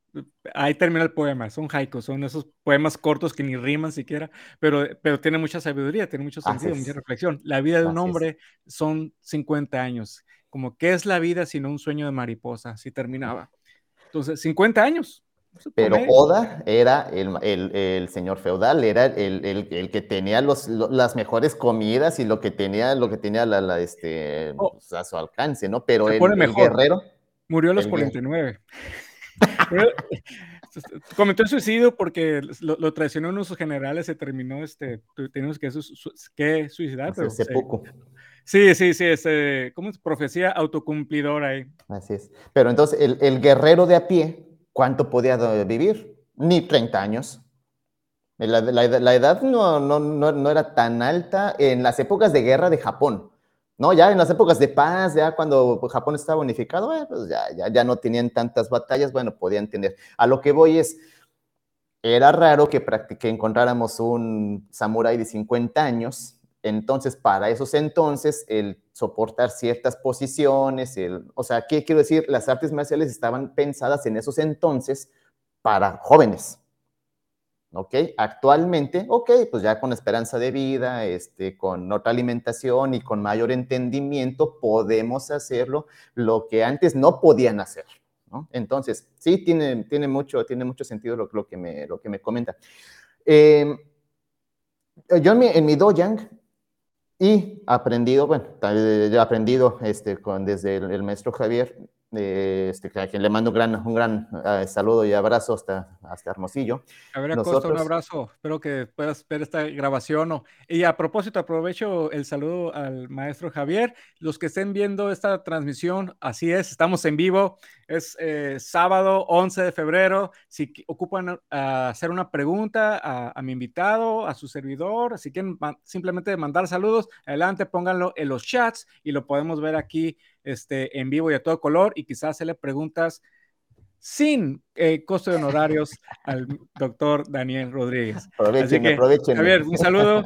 ahí termina el poema, son haikus, son esos poemas cortos que ni riman siquiera, pero, pero tiene mucha sabiduría, tiene mucho sentido, mucha reflexión. La vida de un hombre son 50 años, como qué es la vida sino un sueño de mariposa, así terminaba. Entonces, 50 años. Pero Oda era el, el, señor feudal, era el, el que tenía los, las mejores comidas y lo que tenía, lo que tenía la, la este, oh. pues, a su alcance, ¿no? Pero el, guerrero... Murió a los 49. Cometió suicidio porque lo, traicionó uno de sus generales, se terminó, este, tenemos que, que suicidar. Pero hace poco. Sí, sí, sí, es, eh, ¿cómo es? Profecía autocumplidora ahí. Así es. Pero entonces, el, el, guerrero de a pie, ¿cuánto podía vivir? Ni 30 años. La, la, la edad no, no, no, no, era tan alta en las épocas de guerra de Japón. ¿No? Ya en las épocas de paz, ya cuando Japón estaba unificado, pues ya, ya, ya no tenían tantas batallas, bueno, podían tener. A lo que voy es, era raro que, que encontráramos un samurái de 50 años, entonces para esos entonces el soportar ciertas posiciones, el, o sea, ¿qué quiero decir? Las artes marciales estaban pensadas en esos entonces para jóvenes, ¿ok? Actualmente, ok, pues ya con esperanza de vida, este, con otra alimentación y con mayor entendimiento, podemos hacerlo lo que antes no podían hacer. Entonces, sí, tiene, tiene, mucho, tiene mucho sentido lo, que, me, lo que me comenta. Em, yo en mi, en mi dojang y aprendido, bueno, aprendido este, con, desde el maestro Javier este, a quien le mando un gran, un gran eh, saludo y abrazo hasta, hasta Hermosillo. A ver, Acosta, un abrazo. Espero que puedas ver esta grabación. Y a propósito, aprovecho el saludo al maestro Javier. Los que estén viendo esta transmisión, así es, estamos en vivo. Es eh, sábado 11 de febrero. Si ocupan hacer una pregunta a, mi invitado, a su servidor, si quieren simplemente mandar saludos, adelante, pónganlo en los chats y lo podemos ver aquí este, en vivo y a todo color y quizás hacerle preguntas sin eh, costo de honorarios al doctor Daniel Rodríguez. Así que, Javier, un saludo.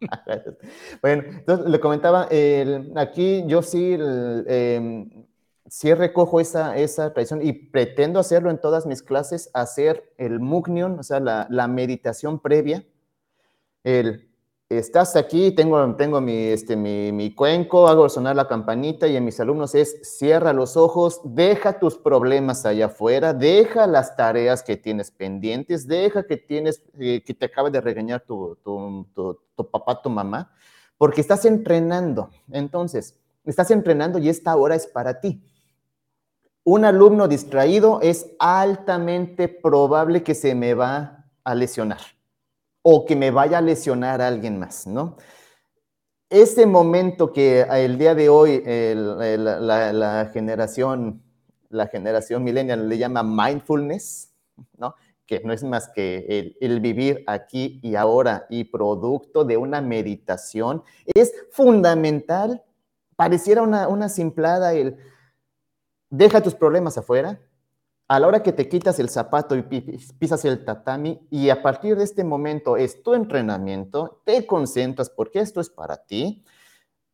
bueno, entonces le comentaba, aquí yo sí, em, sí recojo esa, esa tradición y pretendo hacerlo en todas mis clases, hacer el mugnion, o sea, la, la meditación previa, el estás aquí, tengo, tengo mi, este, mi, mi, cuenco, hago sonar la campanita y en mis alumnos es cierra los ojos, deja tus problemas allá afuera, deja las tareas que tienes pendientes, deja que tienes, eh, que te acabe de regañar tu, tu, tu, papá, tu mamá, porque estás entrenando. Entonces, estás entrenando y esta hora es para ti. Un alumno distraído es altamente probable que se me va a lesionar o que me vaya a lesionar a alguien más, ¿no? Ese momento que el día de hoy la, generación, la generación millennial le llama mindfulness, ¿no? que no es más que el, vivir aquí y ahora y producto de una meditación, es fundamental. Pareciera una, una simplada el deja tus problemas afuera, a la hora que te quitas el zapato y pisas el tatami y a partir de este momento es tu entrenamiento, te concentras porque esto es para ti,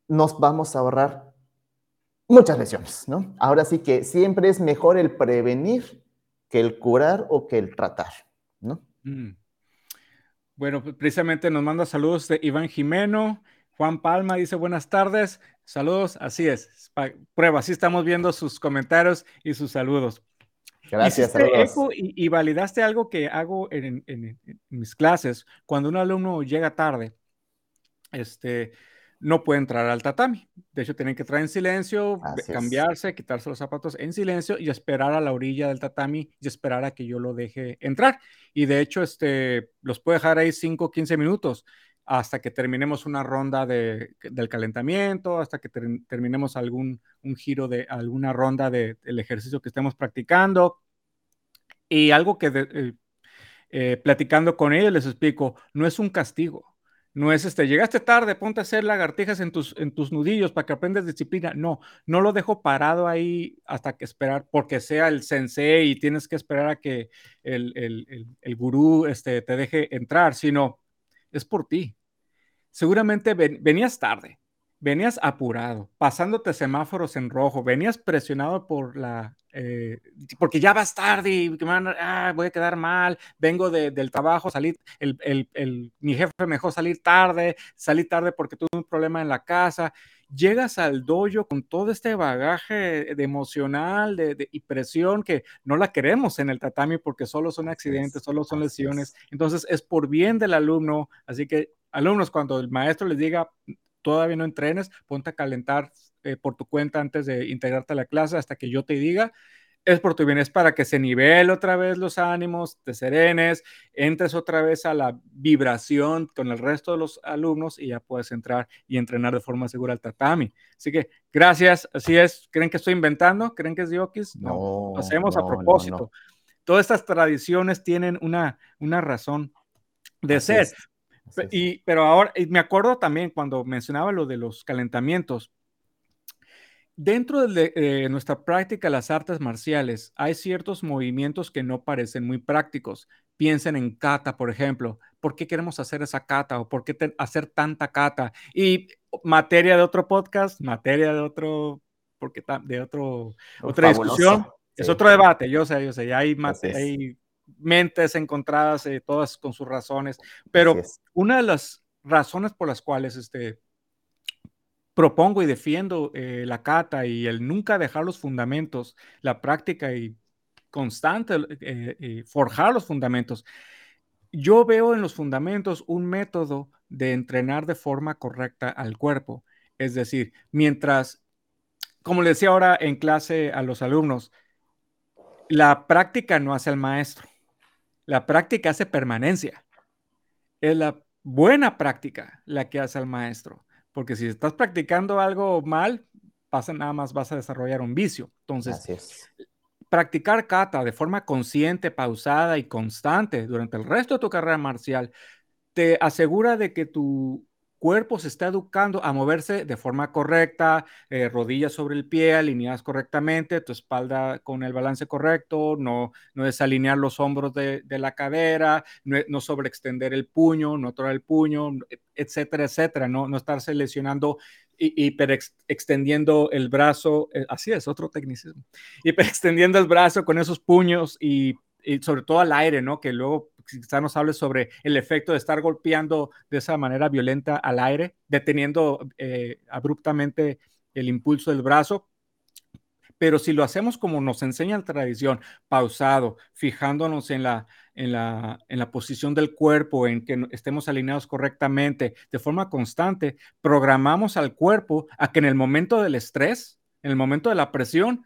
nos vamos a ahorrar muchas lesiones, ¿no? Ahora sí que siempre es mejor el prevenir que el curar o que el tratar, ¿no? Mm. Bueno, pues, precisamente nos manda saludos de Iván Jimeno. Juan Palma dice buenas tardes, saludos, así es, prueba, así estamos viendo sus comentarios y sus saludos. Gracias. y, validaste algo que hago en, mis clases. Cuando un alumno llega tarde, este, no puede entrar al tatami. De hecho, tienen que entrar en silencio, cambiarse, quitarse los zapatos en silencio y esperar a la orilla del tatami y esperar a que yo lo deje entrar. Y de hecho, este, los puedo dejar ahí 5 o 15 minutos hasta que terminemos una ronda de, del calentamiento, hasta que terminemos algún un giro de alguna ronda del ejercicio que estemos practicando. Y algo que eh, eh, platicando con ellos les explico, no es un castigo, no es este, llegaste tarde, ponte a hacer lagartijas en tus, en tus nudillos para que aprendas disciplina. No, no lo dejo parado ahí hasta que esperar, porque sea el sensei y tienes que esperar a que el, el, el, gurú este, te deje entrar, sino es por ti. Seguramente venías tarde, venías apurado, pasándote semáforos en rojo, venías presionado por la, eh, porque ya vas tarde y ah, voy a quedar mal, vengo del trabajo, salir, el, el, mi jefe me dejó salir tarde, salí tarde porque tuve un problema en la casa. Llegas al dojo con todo este bagaje de emocional de, y presión que no la queremos en el tatami porque solo son accidentes, solo son lesiones. Entonces es por bien del alumno, así que alumnos, cuando el maestro les diga, todavía no entrenes, ponte a calentar eh, por tu cuenta antes de integrarte a la clase hasta que yo te diga, es por tu bien, es para que se nivele otra vez los ánimos, te serenes, entres otra vez a la vibración con el resto de los alumnos y ya puedes entrar y entrenar de forma segura al tatami. Así que gracias, así es. ¿Creen que estoy inventando? ¿Creen que es Yokis? No, lo hacemos a propósito. Todas estas tradiciones tienen una, una razón de ser. Y, pero ahora, me acuerdo también cuando mencionaba lo de los calentamientos. Dentro de eh, nuestra práctica de las artes marciales, hay ciertos movimientos que no parecen muy prácticos. Piensen en kata, por ejemplo. ¿Por qué queremos hacer esa kata o por qué hacer tanta kata? Y materia de otro podcast, materia de otro, porque de otro, otra discusión. Es otro debate, yo sé, yo sé, hay, hay mentes encontradas, eh, todas con sus razones, pero una de las razones por las cuales este, propongo y defiendo eh, la cata y el nunca dejar los fundamentos, la práctica y constante, eh, forjar los fundamentos. Yo veo en los fundamentos un método de entrenar de forma correcta al cuerpo. Es decir, mientras, como le decía ahora en clase a los alumnos, la práctica no hace al maestro, la práctica hace permanencia. Es la buena práctica la que hace al maestro, porque si estás practicando algo mal, pasa nada más vas a desarrollar un vicio. Entonces, practicar kata de forma consciente, pausada y constante durante el resto de tu carrera marcial te asegura de que tu cuerpo se está educando a moverse de forma correcta, eh, rodillas sobre el pie, alineadas correctamente, tu espalda con el balance correcto, no, no desalinear los hombros de, la cadera, no, sobreextender el puño, no atorar el puño, etcétera, etcétera, no, no estarse lesionando hiperextendiendo el brazo, eh, así es, otro tecnicismo, hiperextendiendo el brazo con esos puños y, y sobre todo al aire, ¿no? Que luego quizá nos hable sobre el efecto de estar golpeando de esa manera violenta al aire, deteniendo eh, abruptamente el impulso del brazo. Pero si lo hacemos como nos enseña la tradición, pausado, fijándonos en la, en la, en la posición del cuerpo, en que estemos alineados correctamente, de forma constante, programamos al cuerpo a que en el momento del estrés, en el momento de la presión,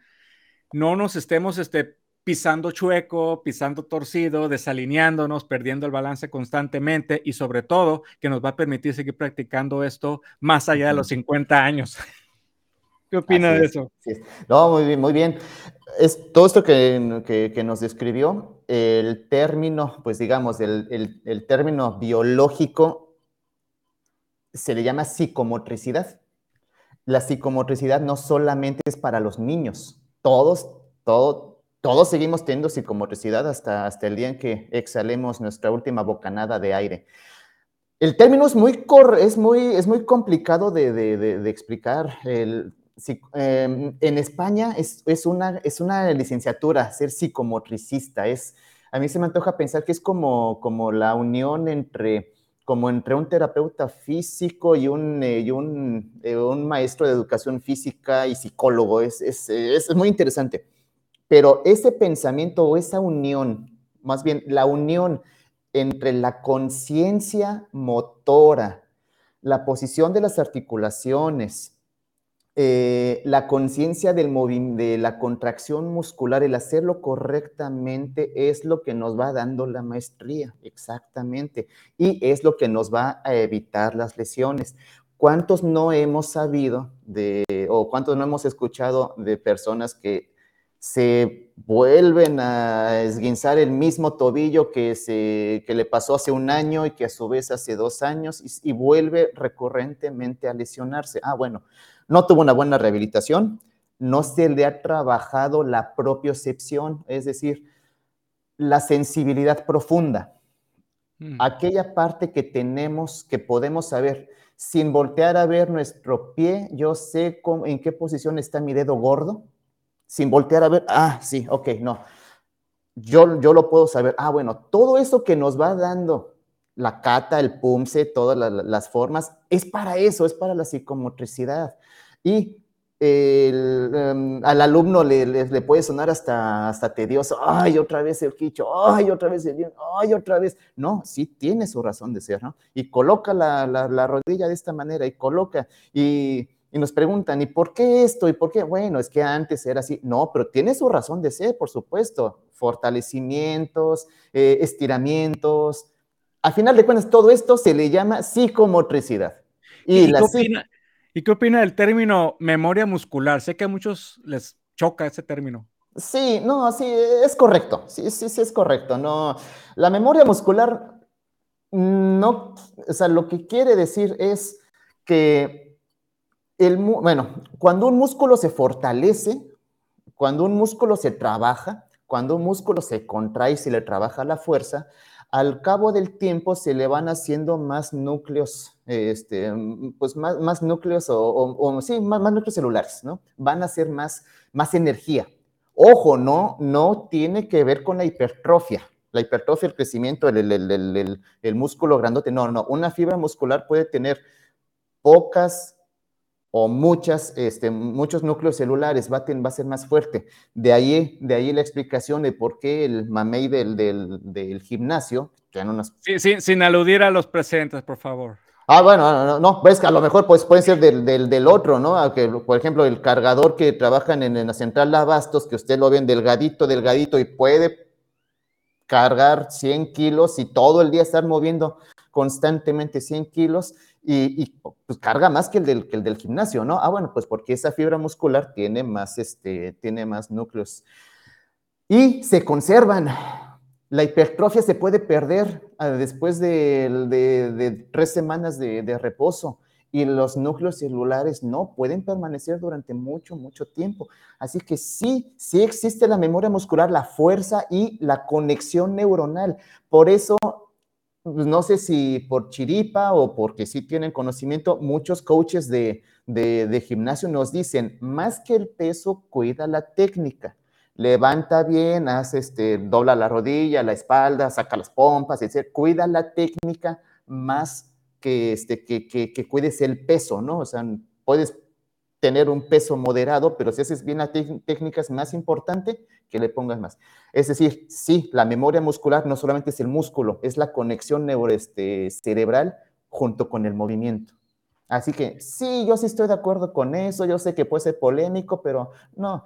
no nos estemos este, pisando chueco, pisando torcido, desalineándonos, perdiendo el balance constantemente y sobre todo que nos va a permitir seguir practicando esto más allá de los 50 años. ¿Qué opina de eso? No, muy bien, muy bien. Es todo esto que, que, nos describió, el término, pues digamos, el, el término biológico se le llama psicomotricidad. La psicomotricidad no solamente es para los niños, todos, todo, todos seguimos teniendo psicomotricidad hasta, hasta el día en que exhalemos nuestra última bocanada de aire. El término es muy, es muy, es muy complicado de, explicar. El, em, en España es, una, es una licenciatura ser psicomotricista. Es, a mí se me antoja pensar que es como, como la unión entre, como entre un terapeuta físico y un, eh, y un, eh, un maestro de educación física y psicólogo. Es, es, es muy interesante. Pero ese pensamiento o esa unión, más bien la unión entre la conciencia motora, la posición de las articulaciones, eh, la conciencia de la contracción muscular, el hacerlo correctamente es lo que nos va dando la maestría, exactamente, y es lo que nos va a evitar las lesiones. ¿Cuántos no hemos sabido de, o cuántos no hemos escuchado de personas que se vuelven a esguinzar el mismo tobillo que, se, le pasó hace un año y que a su vez hace dos años y, vuelve recurrentemente a lesionarse. Ah, bueno, no tuvo una buena rehabilitación, no se le ha trabajado la propiocepción, es decir, la sensibilidad profunda. Mm. Aquella parte que tenemos, que podemos saber, sin voltear a ver nuestro pie, yo sé en qué posición está mi dedo gordo, sin voltear a ver, ah, sí, ok, no. Yo, yo lo puedo saber. Ah, bueno, todo eso que nos va dando la cata, el pumse, todas las formas, es para eso, es para la psicomotricidad. Y em, al alumno le, le, puede sonar hasta, hasta tedioso, ay, otra vez el quicho, ay, otra vez el ay, otra vez. No, sí tiene su razón de ser, ¿no? Y coloca la, la rodilla de esta manera y coloca, y y nos preguntan, ¿y por qué esto? ¿Y por qué? Bueno, es que antes era así. No, pero tiene su razón de ser, por supuesto. Fortalecimientos, eh, estiramientos. Al final de cuentas, todo esto se le llama psicomotricidad. ¿Y, qué opina, ¿Y qué opina del término memoria muscular? Sé que a muchos les choca ese término. Sí, no, sí, es correcto. Sí, sí, sí, es correcto. No, la memoria muscular, no, o sea, lo que quiere decir es que bueno, cuando un músculo se fortalece, cuando un músculo se trabaja, cuando un músculo se contrae y se le trabaja la fuerza, al cabo del tiempo se le van haciendo más núcleos, este, pues más, núcleos o, sí, más, núcleos celulares, ¿no? Van a ser más, más energía. Ojo, no, no tiene que ver con la hipertrofia. La hipertrofia, el crecimiento, el, el, el músculo grandote, no, no. Una fibra muscular puede tener pocas o muchas, este, muchos núcleos celulares, va a, va a, ser más fuerte. De ahí, de ahí la explicación de por qué el mamey del, del, del gimnasio, sí, sí, sin aludir a los presentes, por favor. Ah, bueno, no, no, ves que a lo mejor pues, puede ser del, del, otro, ¿no? Que, por ejemplo, el cargador que trabajan en, en, la central de abastos, que usted lo ven delgadito, delgadito y puede cargar 100 kilos y todo el día estar moviendo constantemente 100 kilos y, pues carga más que el, del, que el del gimnasio, ¿no? Ah, bueno, pues porque esa fibra muscular tiene más, este, tiene más núcleos. Y se conservan. La hipertrofia se puede perder ah, después de, tres semanas de, reposo y los núcleos celulares no pueden permanecer durante mucho, mucho tiempo. Así que sí, sí existe la memoria muscular, la fuerza y la conexión neuronal. Por eso, pues, no sé si por chiripa o porque sí tienen conocimiento, muchos coaches de, de gimnasio nos dicen, más que el peso, cuida la técnica levanta bien, hace este, dobla la rodilla, la espalda, saca las pompas, etc. Cuida la técnica más que, este, que, que, que cuides el peso, ¿no? O sea, puedes tener un peso moderado, pero si haces bien la técnica es más importante que le pongas más. Es decir, sí, la memoria muscular no solamente es el músculo, es la conexión neuro, este, cerebral junto con el movimiento. Así que sí, yo sí estoy de acuerdo con eso, yo sé que puede ser polémico, pero no,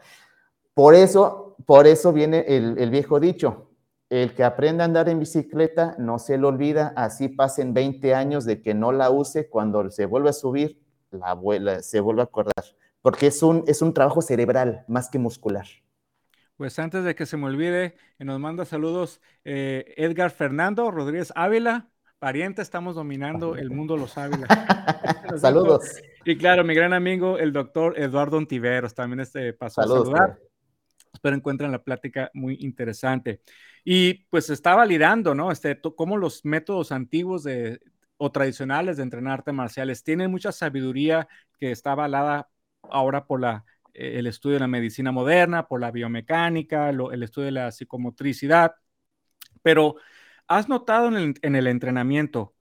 por eso, por eso viene el, viejo dicho, el que aprende a andar en bicicleta no se lo olvida, así pasen 20 años de que no la use, cuando se vuelve a subir, la abuela se vuelve a acordar, porque es un, es un trabajo cerebral más que muscular. Pues antes de que se me olvide, nos manda saludos eh, Edgar Fernando Rodríguez Ávila, pariente, estamos dominando el mundo los Ávila. saludos. Y claro, mi gran amigo, el doctor Eduardo Ontiveros, también este pasó a saludar. Espero encuentren la plática muy interesante. Y pues está validando, ¿no? Este, cómo los métodos antiguos de, o tradicionales de entrenar artes marciales tienen mucha sabiduría que está avalada ahora por la, eh, el estudio de la medicina moderna, por la biomecánica, el estudio de la psicomotricidad. Pero, ¿has notado en el, en el entrenamiento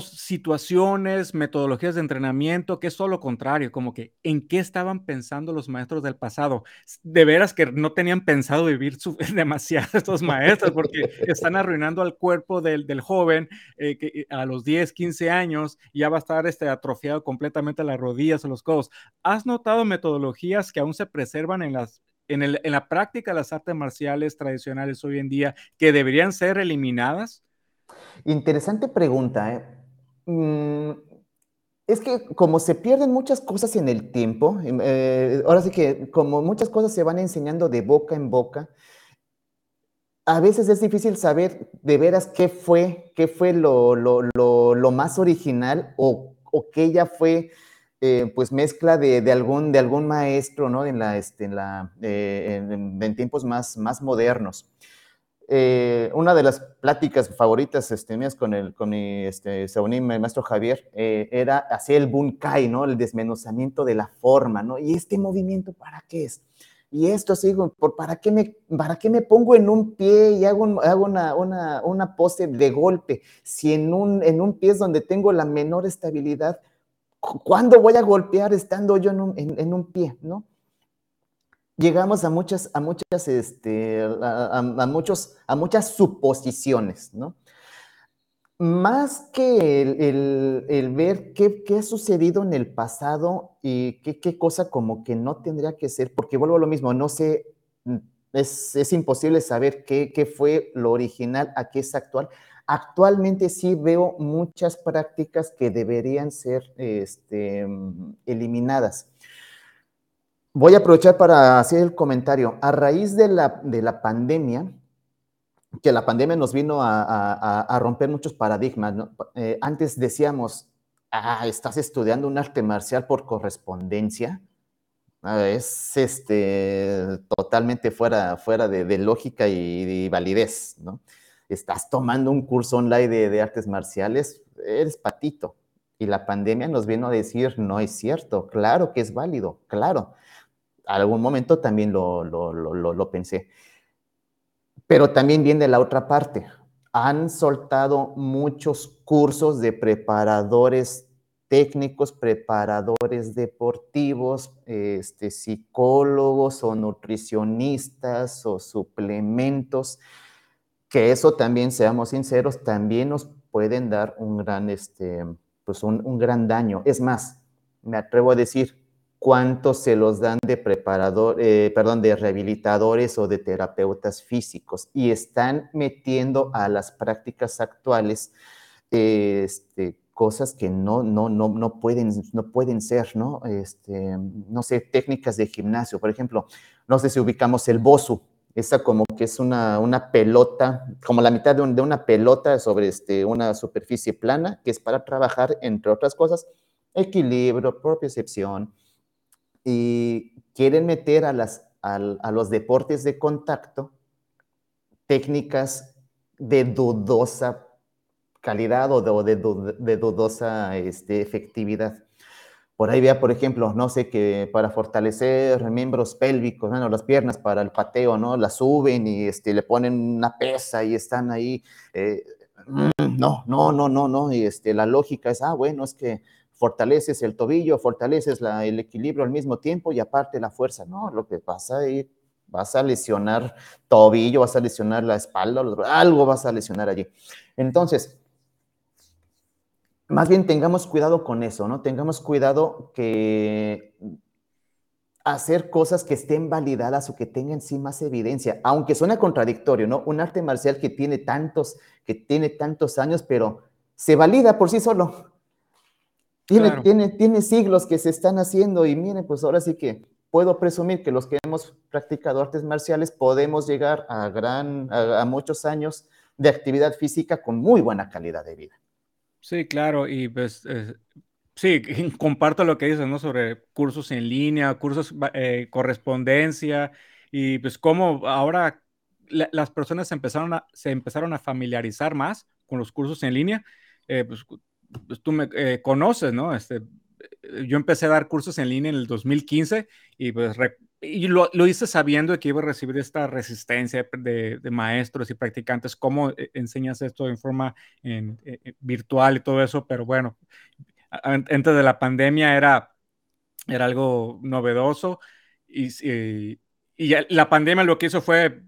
situaciones, metodologías de entrenamiento, que es todo lo contrario, como que en qué estaban pensando los maestros del pasado. De veras que no tenían pensado vivir demasiado estos maestros porque están arruinando al cuerpo del, del joven eh, que eh, a los 10, 15 años ya va a estar este, atrofiado completamente las rodillas o los codos. ¿Has notado metodologías que aún se preservan en las en, el, en la práctica de las artes marciales tradicionales hoy en día que deberían ser eliminadas? Interesante pregunta. ¿eh? Mm, es que como se pierden muchas cosas en el tiempo, em, eh, ahora sí que como muchas cosas se van enseñando de boca en boca, a veces es difícil saber de veras qué fue, qué fue lo, más original o, o qué ya fue eh, pues mezcla de, algún, de algún maestro, ¿no? En, la, este, en, la, en, tiempos más, más modernos. Eh, una de las pláticas favoritas este, mías con, el, con mi este, el maestro Javier, eh, era hacer el bunkai, ¿no? El desmenuzamiento de la forma, ¿no? ¿Y este movimiento para qué es? Y esto sigo, ¿por, para, qué me, ¿para qué me pongo en un pie y hago, hago una, una, una, pose de golpe? Si en un, en un pie es donde tengo la menor estabilidad, ¿cuándo voy a golpear estando yo en un, en un pie, ¿no? Llegamos a muchas, a muchas, este, a, muchos, a muchas suposiciones, ¿no? Más que el, ver qué, qué, ha sucedido en el pasado y qué, qué, cosa como que no tendría que ser, porque vuelvo a lo mismo, no sé, mm, es, es imposible saber qué, qué, fue lo original a qué es actual. Actualmente sí veo muchas prácticas que deberían ser este, mm, eliminadas Voy a aprovechar para hacer el comentario. A raíz de la, de la pandemia, que la pandemia nos vino a, romper muchos paradigmas. Eh, antes decíamos, ah, estás estudiando un arte marcial por correspondencia. Ah, es este, totalmente fuera, fuera de, lógica y, validez. ¿no? Estás tomando un curso online de, de artes marciales, eres patito. Y la pandemia nos vino a decir, no es cierto, claro que es válido, claro algún momento también lo, lo, pensé. Pero también viene la otra parte. Han soltado muchos cursos de preparadores técnicos, preparadores deportivos, este, psicólogos o nutricionistas o suplementos, que eso también, seamos sinceros, también nos pueden dar un gran, este, pues un, gran daño. Es más, me atrevo a decir, cuántos se los dan de preparador, eh, perdón, de rehabilitadores o de terapeutas físicos y están metiendo a las prácticas actuales este, cosas que no, no, no, no, pueden, no pueden ser, ¿no? Este, no sé, técnicas de gimnasio, por ejemplo, no sé si ubicamos el bosu, esa como que es una, una pelota, como la mitad de, una pelota sobre este, una superficie plana, que es para trabajar, entre otras cosas, equilibrio, propiocepción, y quieren meter a, las, a los deportes de contacto técnicas de dudosa calidad o de, dudosa este, efectividad. Por ahí vea, por ejemplo, no sé, que para fortalecer miembros pélvicos, ¿no? las piernas para el pateo, ¿no? La suben y este, le ponen una pesa y están ahí. Eh, no, no, no, no, no. Y este, la lógica es, ah, bueno, es que fortaleces el tobillo, fortaleces el equilibrio al mismo tiempo y aparte la fuerza. No, lo que pasa es vas a lesionar tobillo, vas a lesionar la espalda, algo vas a lesionar allí. Entonces, más bien tengamos cuidado con eso, ¿no? Tengamos cuidado que hacer cosas que estén validadas o que tengan sí más evidencia, aunque suena contradictorio, ¿no? Un arte marcial que tiene tantos, que tiene tantos años, pero se valida por sí solo. Tiene, tiene, tiene siglos que se están haciendo y miren, pues ahora sí que puedo presumir que los que hemos practicado artes marciales podemos llegar a, gran, a muchos años de actividad física con muy buena calidad de vida. Sí, claro, y pues eh, sí, comparto lo que dices, ¿no? Sobre cursos en línea, cursos, eh, correspondencia, y pues cómo ahora las personas se empezaron, a, se empezaron a familiarizar más con los cursos en línea. Eh, pues, pues, tú me conoces, ¿no? Este, yo empecé a dar cursos en línea en el 2015 y pues y lo, lo, hice sabiendo que iba a recibir esta resistencia de, de maestros y practicantes, cómo eh, enseñas esto en forma en, eh, eh, virtual y todo eso, pero bueno, antes de la pandemia era, era algo novedoso y, y, y la pandemia lo que hizo fue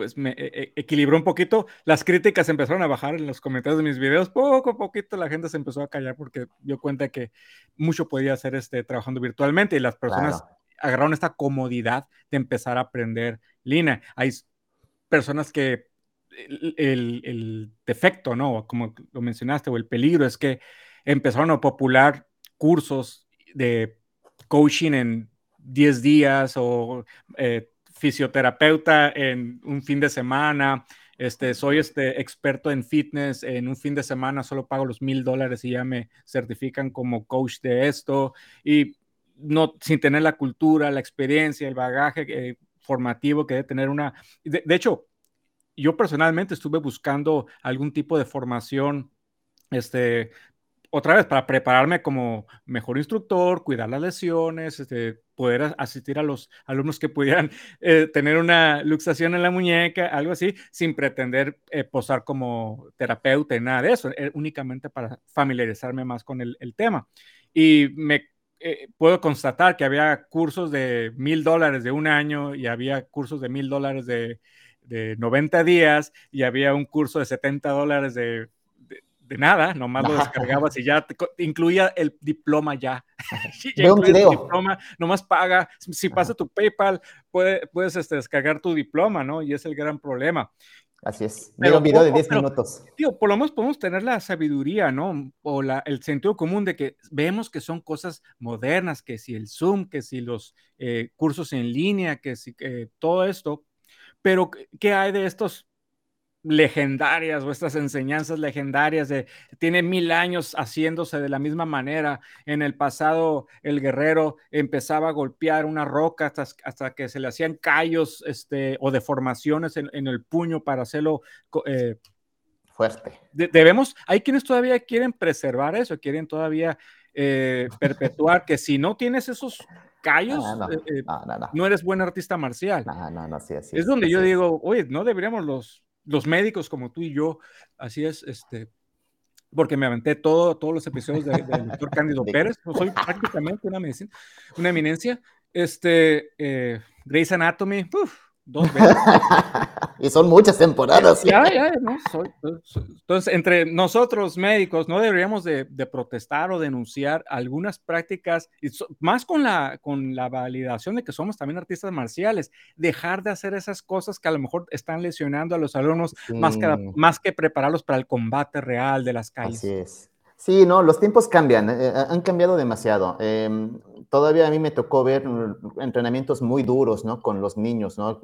pues me equilibró un poquito. Las críticas empezaron a bajar en los comentarios de mis videos. Poco a poquito la gente se empezó a callar porque dio cuenta que mucho podía hacer este, trabajando virtualmente y las personas agarraron esta comodidad de empezar a aprender línea. Hay personas que el, defecto, ¿no? Como lo mencionaste, o el peligro es que empezaron a popular cursos de coaching en 10 días o eh, fisioterapeuta en un fin de semana. Este, soy este experto en fitness, en un fin de semana solo pago los mil dólares y ya me certifican como coach de esto. Y no, sin tener la cultura, la experiencia, el bagaje eh, formativo que debe tener una... De, hecho, yo personalmente estuve buscando algún tipo de formación, este, otra vez, para prepararme como mejor instructor, cuidar las lesiones, este, poder asistir a los alumnos que pudieran eh, tener una luxación en la muñeca, algo así, sin pretender eh, posar como terapeuta y nada de eso, únicamente para familiarizarme más con el, el tema. Y me eh, puedo constatar que había cursos de mil dólares de un año y había cursos de mil dólares de, de 90 días y había un curso de 70 dólares de, de, nada, nomás lo descargabas y ya incluía el diploma ya. ya un video. diploma, nomás paga, si pasa tu PayPal, puedes este, descargar tu diploma, ¿no? Y es el gran problema. Así es. Pero, un video de 10 minutos. Tío, por lo menos podemos tener la sabiduría, ¿no? O la, el sentido común de que vemos que son cosas modernas, que si el Zoom, que si los eh, cursos en línea, que si todo esto. Pero, ¿qué hay de estos legendarias, vuestras enseñanzas legendarias de tiene mil años haciéndose de la misma manera. En el pasado el guerrero empezaba a golpear una roca hasta, hasta que se le hacían callos este, o deformaciones en, en el puño para hacerlo eh, fuerte. debemos, hay quienes todavía quieren preservar eso, quieren todavía eh, perpetuar que si no tienes esos callos, eh, no, eres buen artista marcial. es donde yo digo, oye, no deberíamos los los médicos como tú y yo, así es, este, porque me aventé todo, todos los episodios del doctor Cándido Pérez, pues, soy prácticamente una, medicina, una eminencia. Este, eh, Grey's Anatomy, dos veces. y son muchas temporadas. Ya, ya, no, entonces, entre nosotros médicos, no deberíamos de, protestar o denunciar algunas prácticas, y más con la, con la validación de que somos también artistas marciales, dejar de hacer esas cosas que a lo mejor están lesionando a los alumnos más, que, más que prepararlos para el combate real de las calles. Así es. Sí, no, los tiempos cambian, eh, eh, han cambiado demasiado. Em, todavía a mí me tocó ver entrenamientos muy duros, ¿no? Con los niños, ¿no?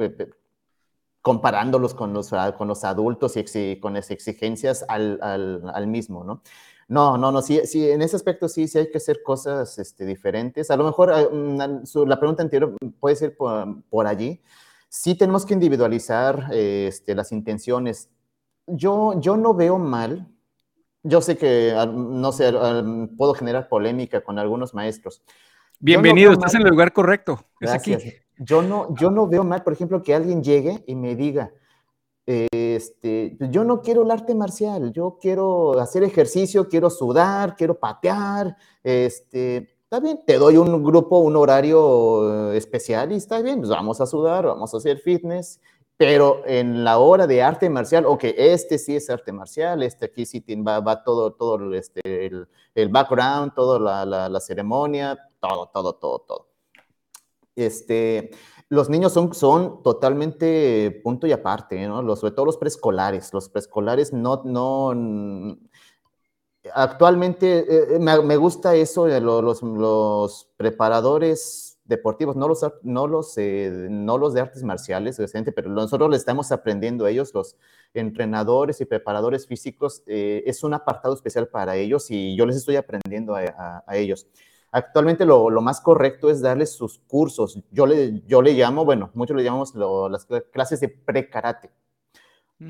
Comparándolos con los, ah, con los adultos y con las exigencias al, al, mismo, ¿no? No, no, no, sí, sí, en ese aspecto sí, sí hay que hacer cosas este, diferentes. A lo mejor ah, mm, la pregunta anterior puede ser por, por allí. Sí tenemos que individualizar este, las intenciones. Yo, yo no veo mal yo sé que, no sé, puedo generar polémica con algunos maestros. Bienvenido, estás en el lugar correcto. Es aquí. Yo no, yo no veo mal, por ejemplo, que alguien llegue y me diga, este, yo no quiero el arte marcial, yo quiero hacer ejercicio, quiero sudar, quiero patear, este, está bien, te doy un grupo, un horario especial y está bien, pues vamos a sudar, vamos a hacer fitness pero en la hora de arte marcial, ok, este sí es arte marcial, este aquí sí va, va todo, todo este, el, el background, toda la, la, ceremonia, todo, todo, todo, todo. Este, los niños son, son totalmente punto y aparte, ¿no? Los, sobre todo los preescolares. Los preescolares no, no, actualmente eh, eh, me, me, gusta eso los, los preparadores deportivos, no los, no los, eh, no los de artes marciales, pero nosotros le estamos aprendiendo a ellos, los entrenadores y preparadores físicos, eh, es un apartado especial para ellos y yo les estoy aprendiendo a, ellos. Actualmente lo, lo, más correcto es darles sus cursos. Yo le, yo le llamo, bueno, muchos le llamamos las clases de pre-karate.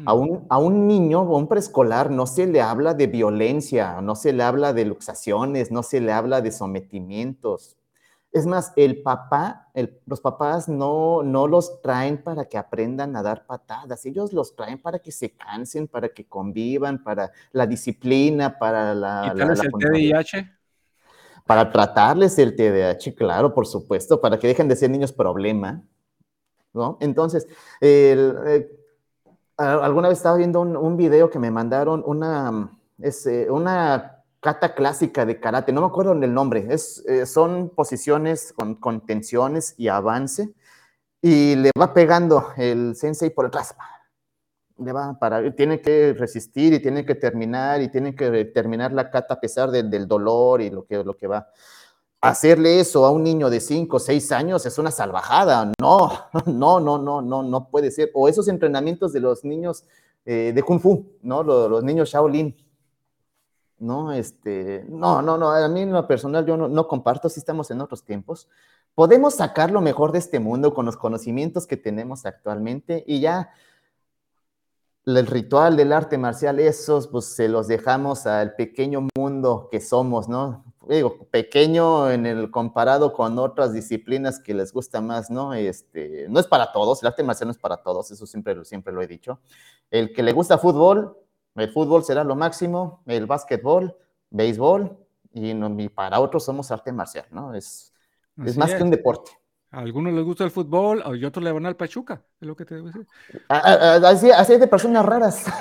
A, mm. un, a un niño o un preescolar no se le habla de violencia, no se le habla de luxaciones, no se le habla de sometimientos es más, el papá, los papás no, no los traen para que aprendan a dar patadas, ellos los traen para que se cansen, para que convivan, para la disciplina, para la... la, el TDAH? Para tratarles el TDAH, claro, por supuesto, para que dejen de ser niños problema, ¿no? Entonces, eh, alguna vez estaba viendo un, video que me mandaron, una, eh, una kata clásica de karate, no me acuerdo el nombre, es, eh, son posiciones con, con, tensiones y avance, y le va pegando el sensei por atrás. Le va para, tiene que resistir y tiene que terminar y tiene que terminar la kata a pesar del dolor y lo que, lo que va. Hacerle eso a un niño de 5 o 6 años es una salvajada. No, no, no, no, no, no puede ser. O esos entrenamientos de los niños eh, de Kung Fu, ¿no? Los, los niños Shaolin ¿no? Este, no, no, no, a mí en lo personal yo no, comparto, si estamos en otros tiempos. Podemos sacar lo mejor de este mundo con los conocimientos que tenemos actualmente y ya el ritual del arte marcial, esos pues se los dejamos al pequeño mundo que somos, ¿no? Digo, pequeño en el comparado con otras disciplinas que les gusta más, ¿no? Este, no es para todos, el arte marcial no es para todos, eso siempre, siempre lo he dicho. El que le gusta fútbol, el fútbol será lo máximo, el básquetbol, béisbol, y, para otros somos arte marcial, ¿no? Es, es más que un deporte. A algunos les gusta el fútbol y otros le van al Pachuca, es lo que te debo decir. Así, así es de personas raras.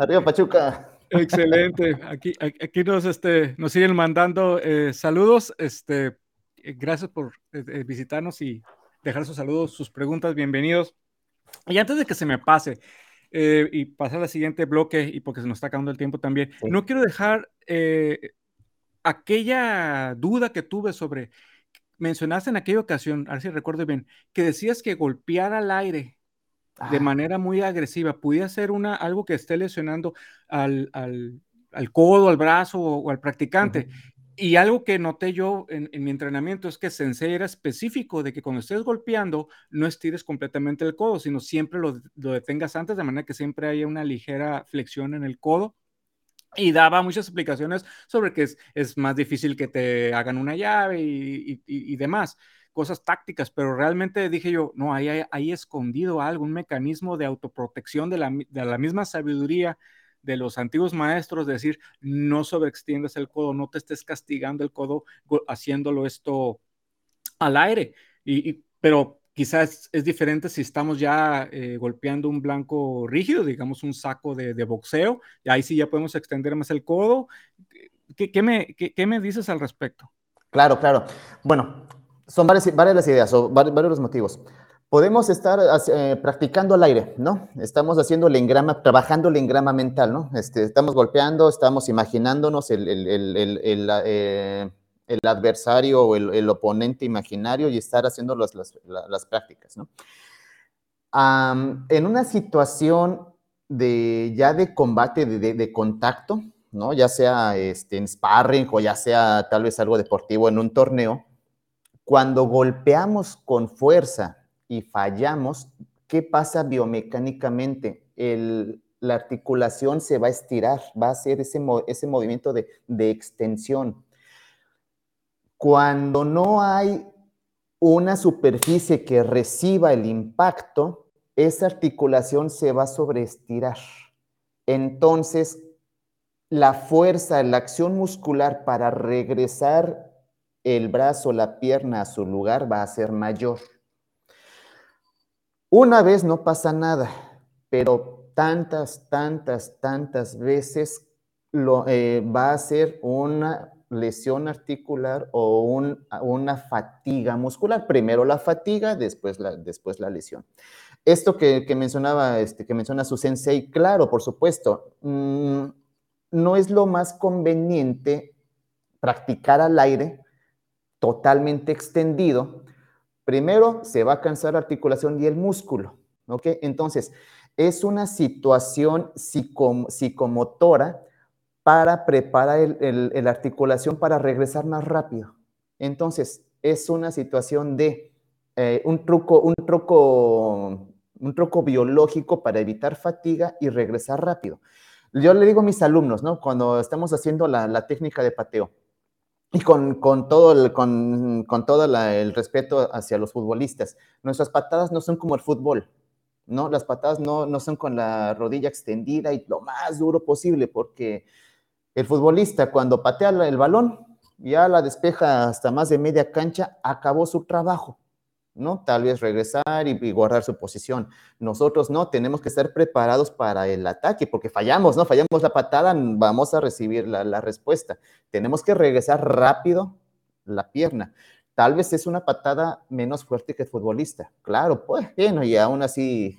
arriba, Pachuca. Excelente. Aquí, aquí nos, este, nos siguen mandando eh, saludos. Este, eh, gracias por eh, visitarnos y dejar sus saludos, sus preguntas. Bienvenidos. Y antes de que se me pase, eh, y pasar al siguiente bloque, y porque se nos está acabando el tiempo también, no quiero dejar eh, aquella duda que tuve sobre, mencionaste en aquella ocasión, a ver si recuerdo bien, que decías que golpear al aire de manera muy agresiva podía ser una, algo que esté lesionando al, al, al codo, al brazo o, al practicante. Y algo que noté yo en, mi entrenamiento es que Sensei era específico de que cuando estés golpeando no estires completamente el codo, sino siempre lo, detengas antes, de manera que siempre haya una ligera flexión en el codo. Y daba muchas explicaciones sobre que es, es más difícil que te hagan una llave y, demás, cosas tácticas, pero realmente dije yo, no, ahí hay, escondido algo, un mecanismo de autoprotección de la, de la misma sabiduría de los antiguos maestros, decir, no sobreextiendas el codo, no te estés castigando el codo haciéndolo esto al aire. Y, pero quizás es diferente si estamos ya eh, golpeando un blanco rígido, digamos un saco de, boxeo, y ahí sí ya podemos extender más el codo. ¿Qué, me, qué, me, dices al respecto? Claro, claro. Bueno, son varias, varias las ideas o varios, los motivos. Podemos estar eh, practicando al aire, ¿no? Estamos haciendo el engrama, trabajando el engrama mental, ¿no? Este, estamos golpeando, estamos imaginándonos el, el, el, eh, el adversario o el, oponente imaginario y estar haciendo las, las, prácticas, ¿no? en una situación de ya de combate, de, de, contacto, ¿no? Ya sea este, en sparring o ya sea tal vez algo deportivo en un torneo, cuando golpeamos con fuerza y fallamos, ¿qué pasa biomecánicamente? El, la articulación se va a estirar, va a hacer ese, ese movimiento de, de extensión cuando no hay una superficie que reciba el impacto, esa articulación se va a sobreestirar. Entonces, la fuerza, la acción muscular para regresar el brazo, la pierna a su lugar va a ser mayor. Una vez no pasa nada, pero tantas, tantas, tantas veces lo, eh, va a ser una lesión articular o una fatiga muscular. Primero la fatiga, después la, después la lesión. Esto que, mencionaba, este, que menciona su sensei, claro, por supuesto, mm, no es lo más conveniente practicar al aire totalmente extendido. Primero se va a cansar la articulación y el músculo, ¿ok? Entonces, es una situación psicomotora para preparar la articulación para regresar más rápido. Entonces, es una situación de eh, un, truco, un, truco, un truco biológico para evitar fatiga y regresar rápido. Yo le digo a mis alumnos, ¿no? Cuando estamos haciendo la, técnica de pateo, y con, todo, el, respeto hacia los futbolistas, nuestras patadas no son como el fútbol, ¿no? Las patadas no son con la rodilla extendida y lo más duro posible, porque el futbolista cuando patea el balón, ya la despeja hasta más de media cancha, acabó su trabajo, ¿no? Tal vez regresar y, guardar su posición. Nosotros no, tenemos que estar preparados para el ataque, porque fallamos, ¿no? Fallamos la patada, vamos a recibir la, la respuesta. Tenemos que regresar rápido la pierna. Tal vez es una patada menos fuerte que el futbolista. Claro, pues, bueno, y aún así,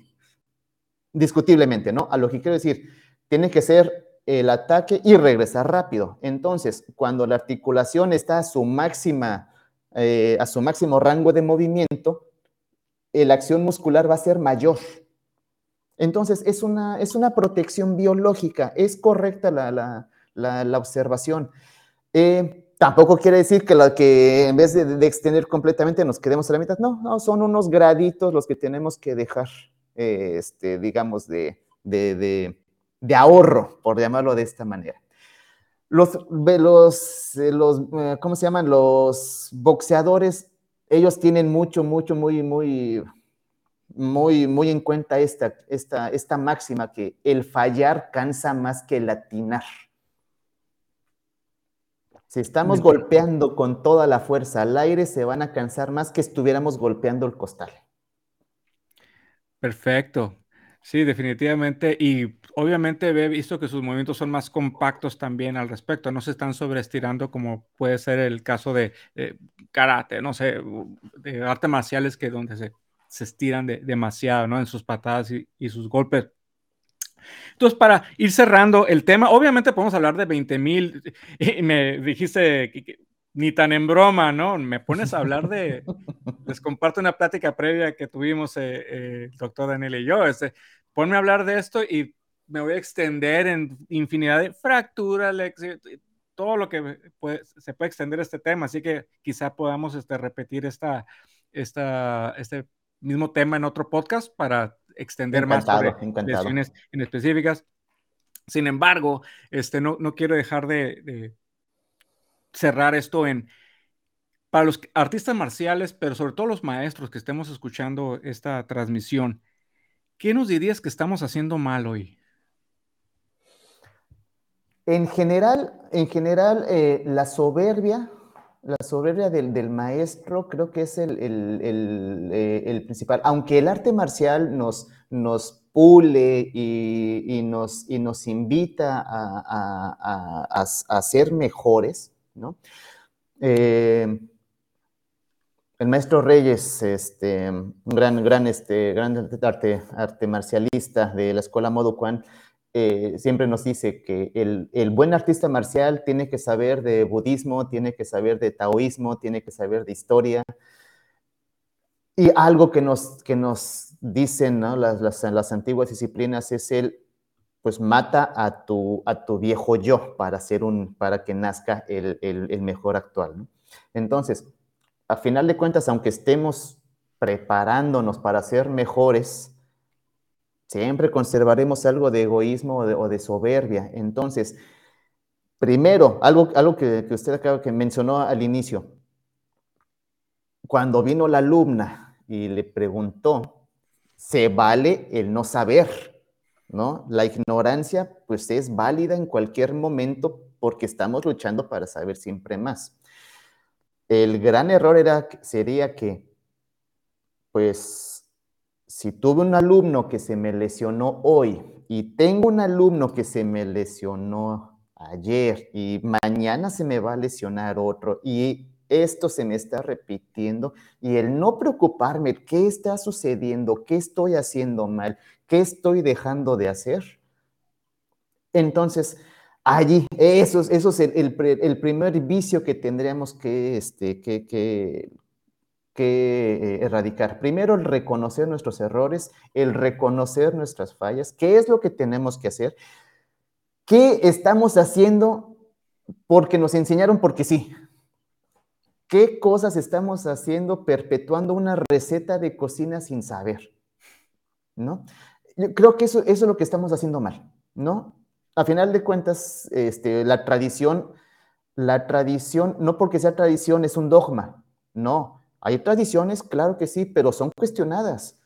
discutiblemente, ¿no? A lo que quiero decir, tiene que ser el ataque y regresar rápido. Entonces, cuando la articulación está a su máxima, eh, a su máximo rango de movimiento, la acción muscular va a ser mayor. Entonces, es una, es una protección biológica, es correcta la, observación. Eh, tampoco quiere decir que, la, que en vez de, extender completamente nos quedemos a la mitad. No, no, son unos graditos los que tenemos que dejar, eh, este, digamos, de, de ahorro, por llamarlo de esta manera. Los, los, eh, los, eh, ¿cómo se llaman? Los boxeadores, ellos tienen mucho, mucho, muy, muy, muy, muy en cuenta esta, esta, esta máxima que el fallar cansa más que el atinar. Si estamos golpeando con toda la fuerza al aire, se van a cansar más que estuviéramos golpeando el costal. Perfecto. Sí, definitivamente. Y obviamente he visto que sus movimientos son más compactos también al respecto. No se están sobreestirando como puede ser el caso de karate, no sé, de artes marciales que donde se, se estiran demasiado, ¿no? En sus patadas y, sus golpes. Entonces, para ir cerrando el tema, obviamente podemos hablar de 20 mil. Me dijiste que, ni tan en broma, ¿no? Me pones a hablar de, les comparto una plática previa que tuvimos eh, eh, el doctor Daniel y yo, este, ponme a hablar de esto y me voy a extender en infinidad de fracturas, todo lo que se puede extender este tema, así que quizá podamos este, repetir esta, esta, este mismo tema en otro podcast para extender más sobre lesiones en específicas. Sin embargo, este, no, no quiero dejar de cerrar esto en, para los artistas marciales, pero sobre todo los maestros que estemos escuchando esta transmisión, ¿qué nos dirías que estamos haciendo mal hoy? En general, en general eh, la soberbia la soberbia del, maestro creo que es el, eh, principal. Aunque el arte marcial nos, nos pule y, nos, y nos invita a, ser mejores, ¿no? Eh, el maestro Reyes, este, un gran, gran, este, gran arte, marcialista de la escuela Modo Quan, eh, siempre nos dice que el, buen artista marcial tiene que saber de budismo, tiene que saber de taoísmo, tiene que saber de historia. Y algo que nos, que nos dicen las, las, antiguas disciplinas es el, pues mata a tu, a tu viejo yo para, hacer un, para que nazca el, el, mejor actual. Entonces, a final de cuentas, aunque estemos preparándonos para ser mejores, siempre conservaremos algo de egoísmo o de, soberbia. Entonces, primero, algo, algo que, usted acaba que mencionó al inicio, cuando vino la alumna y le preguntó, ¿se vale el no saber? ¿No? La ignorancia, pues es válida en cualquier momento porque estamos luchando para saber siempre más. El gran error era, sería que, pues, si tuve un alumno que se me lesionó hoy y tengo un alumno que se me lesionó ayer y mañana se me va a lesionar otro y esto se me está repitiendo y el no preocuparme qué está sucediendo, qué estoy haciendo mal, qué estoy dejando de hacer. Entonces, allí, eso, es el, primer vicio que tendríamos que, este, que, que, que erradicar. Primero, el reconocer nuestros errores, el reconocer nuestras fallas, qué es lo que tenemos que hacer, qué estamos haciendo porque nos enseñaron porque sí, qué cosas estamos haciendo perpetuando una receta de cocina sin saber, ¿no? Yo creo que eso, eso es lo que estamos haciendo mal, ¿no? a final de cuentas, este, la tradición, la tradición, no porque sea tradición es un dogma, no. Hay tradiciones, claro que sí, pero son cuestionadas.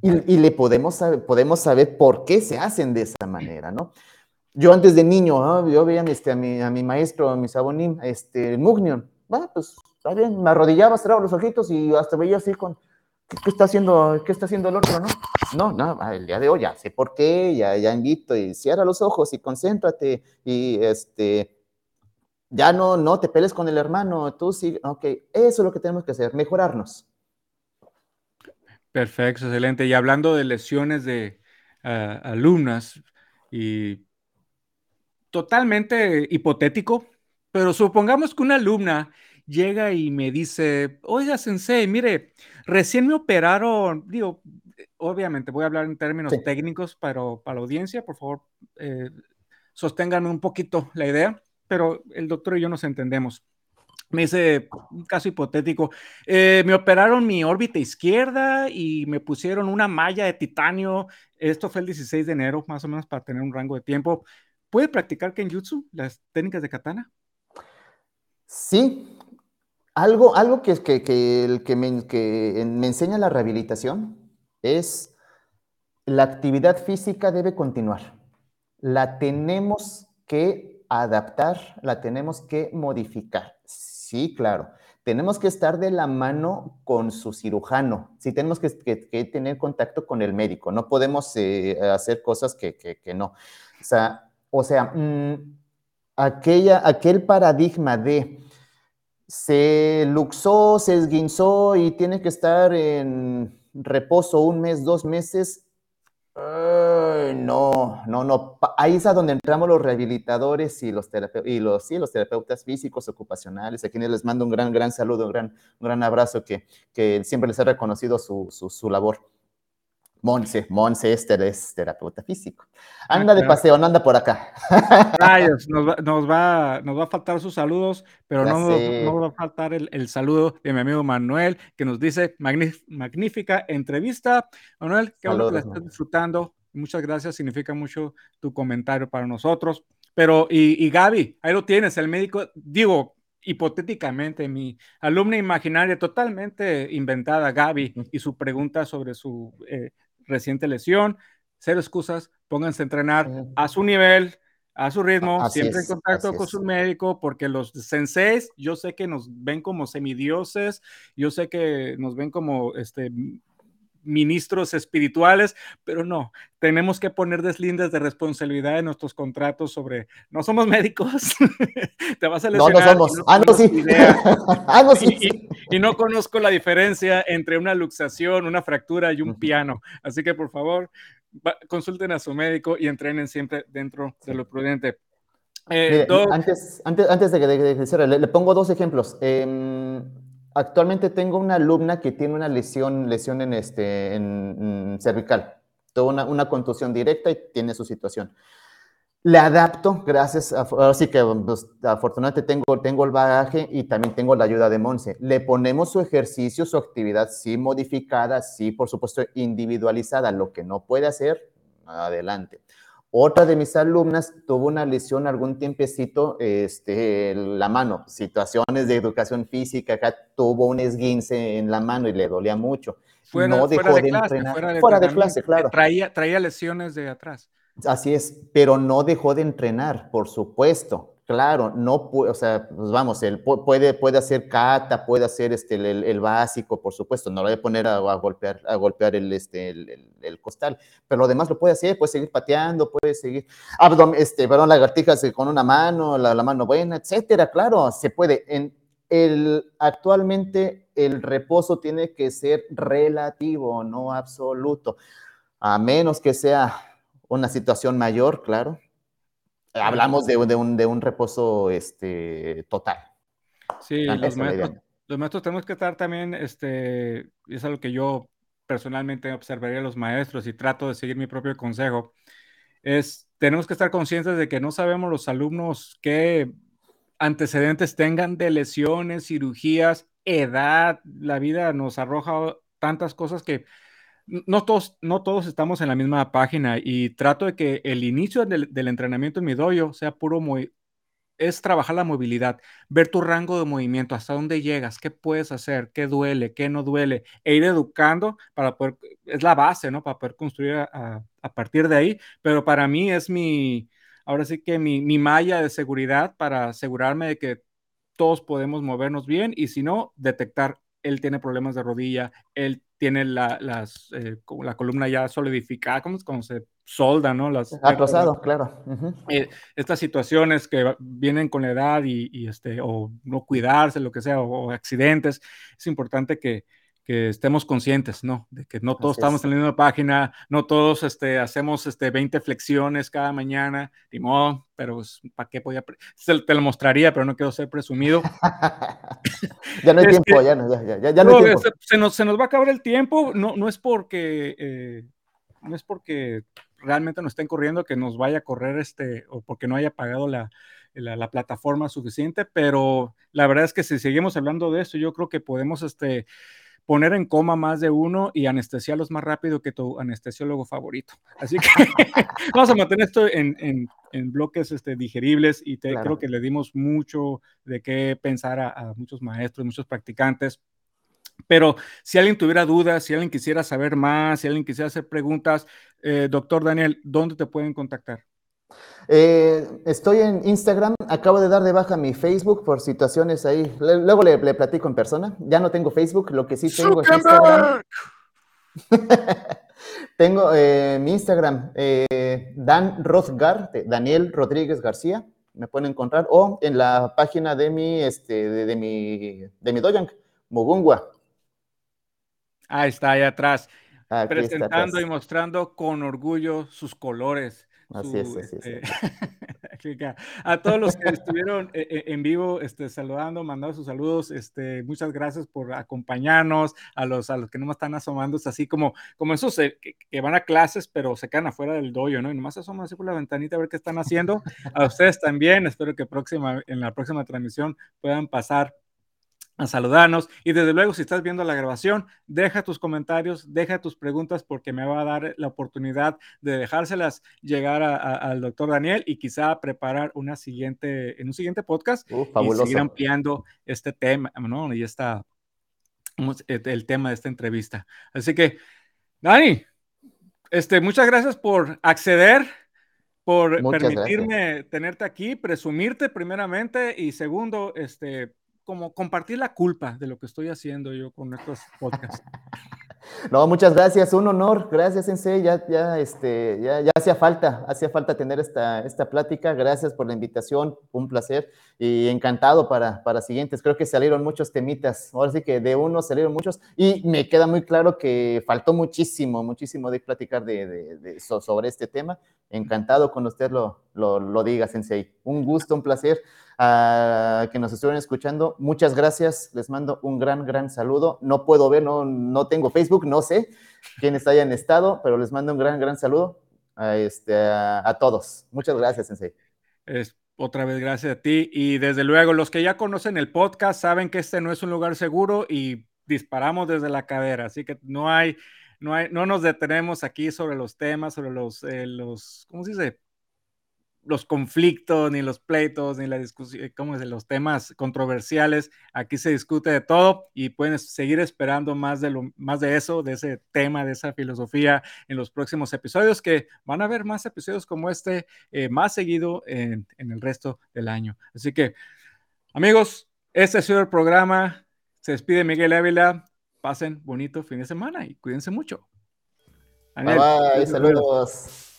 y, le podemos saber, podemos saber por qué se hacen de esa manera, ¿no? Yo antes de niño, yo veía este, a, mi, a mi maestro, a mi sabonín, este, Mugnion, bueno, pues está bien, me arrodillaba, cerraba los ojitos y hasta veía así con, ¿qué está haciendo, qué está haciendo el otro, no? No, el día de hoy ya sé por qué, ya, ya invito y cierra los ojos y concéntrate y este, ya no, no te pelees con el hermano, tú sí, ok, eso es lo que tenemos que hacer, mejorarnos. Perfecto, excelente. Y hablando de lesiones de ah, alumnas y totalmente hipotético, pero supongamos que una alumna llega y me dice, oiga, sensei, mire, recién me operaron, digo, obviamente voy a hablar en términos técnicos para, para la audiencia, por favor, eh, sosténganme un poquito la idea, pero el doctor y yo nos entendemos. Me dice, un caso hipotético, eh, me operaron mi órbita izquierda y me pusieron una malla de titanio, esto fue el 16 de enero, más o menos para tener un rango de tiempo. ¿Puede practicar Kenjutsu, las técnicas de katana? Sí, algo, algo que, que, que, me, que me enseña la rehabilitación es la actividad física debe continuar. La tenemos que adaptar, la tenemos que modificar. Sí, claro. Tenemos que estar de la mano con su cirujano. Sí, tenemos que, tener contacto con el médico. No podemos eh, hacer cosas que, no. O sea, o sea mm, aquella, aquel paradigma de se luxó, se esguinzó y tiene que estar en reposo un mes, dos meses. no, no, no. Ahí es a donde entramos los rehabilitadores y los, y los, sí, los terapeutas físicos ocupacionales, a quienes les mando un gran, gran saludo, un gran, un gran abrazo que, que siempre les he reconocido su, su labor. Monse, Monse este es terapeuta físico. Ah, anda de paseo, no anda por acá. Rayos, nos va, nos va, nos va a faltar sus saludos, pero no, nos va a faltar el, saludo de mi amigo Manuel, que nos dice, magnífica entrevista. Manuel, que bueno que la estás disfrutando. Muchas gracias, significa mucho tu comentario para nosotros. Pero, y, y Gaby, ahí lo tienes, el médico, digo, hipotéticamente, mi alumna imaginaria totalmente inventada, Gaby, y su pregunta sobre su eh, reciente lesión, cero excusas, pónganse a entrenar a su nivel, a su ritmo, siempre en contacto con su médico, porque los senseis, yo sé que nos ven como semidioses, yo sé que nos ven como este, ministros espirituales, pero no, tenemos que poner deslindes de responsabilidad en nuestros contratos sobre, no somos médicos, te vas a lesionar. No, no somos. ah, no, sí. ah, no, sí. Y, no conozco la diferencia entre una luxación, una fractura y un piano. Así que por favor, consulten a su médico y entrenen siempre dentro de lo prudente. Eh, antes, antes, antes de que de, le, le, pongo dos ejemplos. Eh, Actualmente tengo una alumna que tiene una lesión, lesión en, este, en, cervical, toda una, contusión directa y tiene su situación. Le adapto, gracias, así que pues, afortunadamente tengo, tengo el bagaje y también tengo la ayuda de Monse. Le ponemos su ejercicio, su actividad, sí modificada, sí, por supuesto, individualizada. Lo que no puede hacer, adelante. Otra de mis alumnas tuvo una lesión algún tiempecito, este, la mano, situaciones de educación física, acá tuvo un esguince en la mano y le dolía mucho. Fuera, no dejó de, entrenar. Fuera de, clase, claro. Traía, traía lesiones de atrás. Así es, pero no dejó de entrenar, por supuesto. Claro, no puede, o sea, pues vamos, él puede, puede hacer cata, puede hacer este, el, básico, por supuesto, no lo voy a poner a, golpear, a golpear el, este, el, costal, pero lo demás lo puede hacer, puede seguir pateando, puede seguir, abdomen, este, perdón, lagartijas con una mano, la, la, mano buena, etcétera, claro, se puede. En el, actualmente el reposo tiene que ser relativo, no absoluto, a menos que sea una situación mayor, claro, hablamos de, un, de un reposo este, total. Sí, los maestros, los maestros, tenemos que estar también, este, es algo que yo personalmente observaría a los maestros y trato de seguir mi propio consejo, es tenemos que estar conscientes de que no sabemos los alumnos qué antecedentes tengan de lesiones, cirugías, edad, la vida nos arroja tantas cosas que no todos, no todos estamos en la misma página y trato de que el inicio del, entrenamiento en mi sea puro muy, es trabajar la movilidad, ver tu rango de movimiento, hasta dónde llegas, qué puedes hacer, qué duele, qué no duele, e ir educando para poder, es la base, ¿no? Para poder construir a, partir de ahí, pero para mí es mi, ahora sí que mi, mi malla de seguridad para asegurarme de que todos podemos movernos bien y si no, detectar, él tiene problemas de rodilla, él tiene la, las, eh, la columna ya solidificada, como, como se solda, ¿no? Las, Atrasado, claro. Eh, estas situaciones que vienen con la edad y, este, o no cuidarse, lo que sea, o, accidentes, es importante que, que, estemos conscientes, ¿no? De que no todos estamos en la misma página, no todos este, hacemos este, 20 flexiones cada mañana, ni pero pues, ¿para qué podía? Te lo mostraría, pero no quiero ser presumido. ya no hay tiempo, ya no, ya, ya, ya no, hay tiempo. Se, nos, se, nos, va a acabar el tiempo, no, no es porque, eh, no es porque realmente nos estén corriendo que nos vaya a correr este, o porque no haya pagado la, la, la, plataforma suficiente, pero la verdad es que si seguimos hablando de esto, yo creo que podemos este, poner en coma más de uno y anestesiarlos más rápido que tu anestesiólogo favorito. Así que vamos a mantener esto en, en, en bloques este, digeribles y te, creo que le dimos mucho de qué pensar a, muchos maestros, muchos practicantes. Pero si alguien tuviera dudas, si alguien quisiera saber más, si alguien quisiera hacer preguntas, eh, doctor Daniel, ¿dónde te pueden contactar? Eh, estoy en Instagram, acabo de dar de baja mi Facebook por situaciones ahí. luego le, platico en persona. Ya no tengo Facebook, lo que sí tengo es Instagram. tengo eh, mi Instagram, eh, Dan Rothgar, Daniel Rodríguez García, me pueden encontrar, o en la página de mi, este, de, mi, de mi Dojang, Mugungwa. Ahí está, ahí atrás. presentando y mostrando con orgullo sus colores. Así es, así es. Este, a todos los que estuvieron eh, eh, en vivo este, saludando, mandando sus saludos, este, muchas gracias por acompañarnos, a los, a los que no me están asomando, es así como, como esos que, que, van a clases, pero se quedan afuera del dojo, ¿no? Y nomás asoman así por la ventanita a ver qué están haciendo. A ustedes también, espero que próxima, en la próxima transmisión puedan pasar a saludarnos. Y desde luego, si estás viendo la grabación, deja tus comentarios, deja tus preguntas porque me va a dar la oportunidad de dejárselas llegar al doctor Daniel y quizá preparar una siguiente, en un siguiente podcast uh, y seguir ampliando este tema, ¿no? Y está el tema de esta entrevista. Así que, Dani, este, muchas gracias por acceder por permitirme tenerte aquí, presumirte primeramente y segundo, este, como compartir la culpa de lo que estoy haciendo yo con estos podcasts. No, muchas gracias, un honor, gracias Sensei, ya, ya, este, ya, ya hacía falta, hacía falta tener esta, esta plática, gracias por la invitación, un placer y encantado para, para siguientes, creo que salieron muchos temitas, ahora sí que de uno salieron muchos y me queda muy claro que faltó muchísimo, muchísimo de platicar de, de, sobre este tema, encantado con usted lo, lo, lo diga Sensei, un gusto, un placer que nos estuvieron escuchando. Muchas gracias, les mando un gran, gran saludo. No puedo ver, no, no tengo Facebook, no sé quiénes hayan estado, pero les mando un gran, gran saludo a, este, a, todos. Muchas gracias, Sensei. Es, otra vez, gracias a ti. Y desde luego, los que ya conocen el podcast saben que este no es un lugar seguro y disparamos desde la cadera, así que no hay, no hay, no nos detenemos aquí sobre los temas, sobre los, eh, los, ¿cómo se dice? Los conflictos, ni los pleitos, ni la discusión, ¿cómo es? Los temas controversiales. Aquí se discute de todo y pueden seguir esperando más de, lo, más de eso, de ese tema, de esa filosofía en los próximos episodios, que van a haber más episodios como este eh, más seguido en, en el resto del año. Así que, amigos, este ha sido el programa. Se despide Miguel Ávila. Pasen bonito fin de semana y cuídense mucho. bye, bye saludos.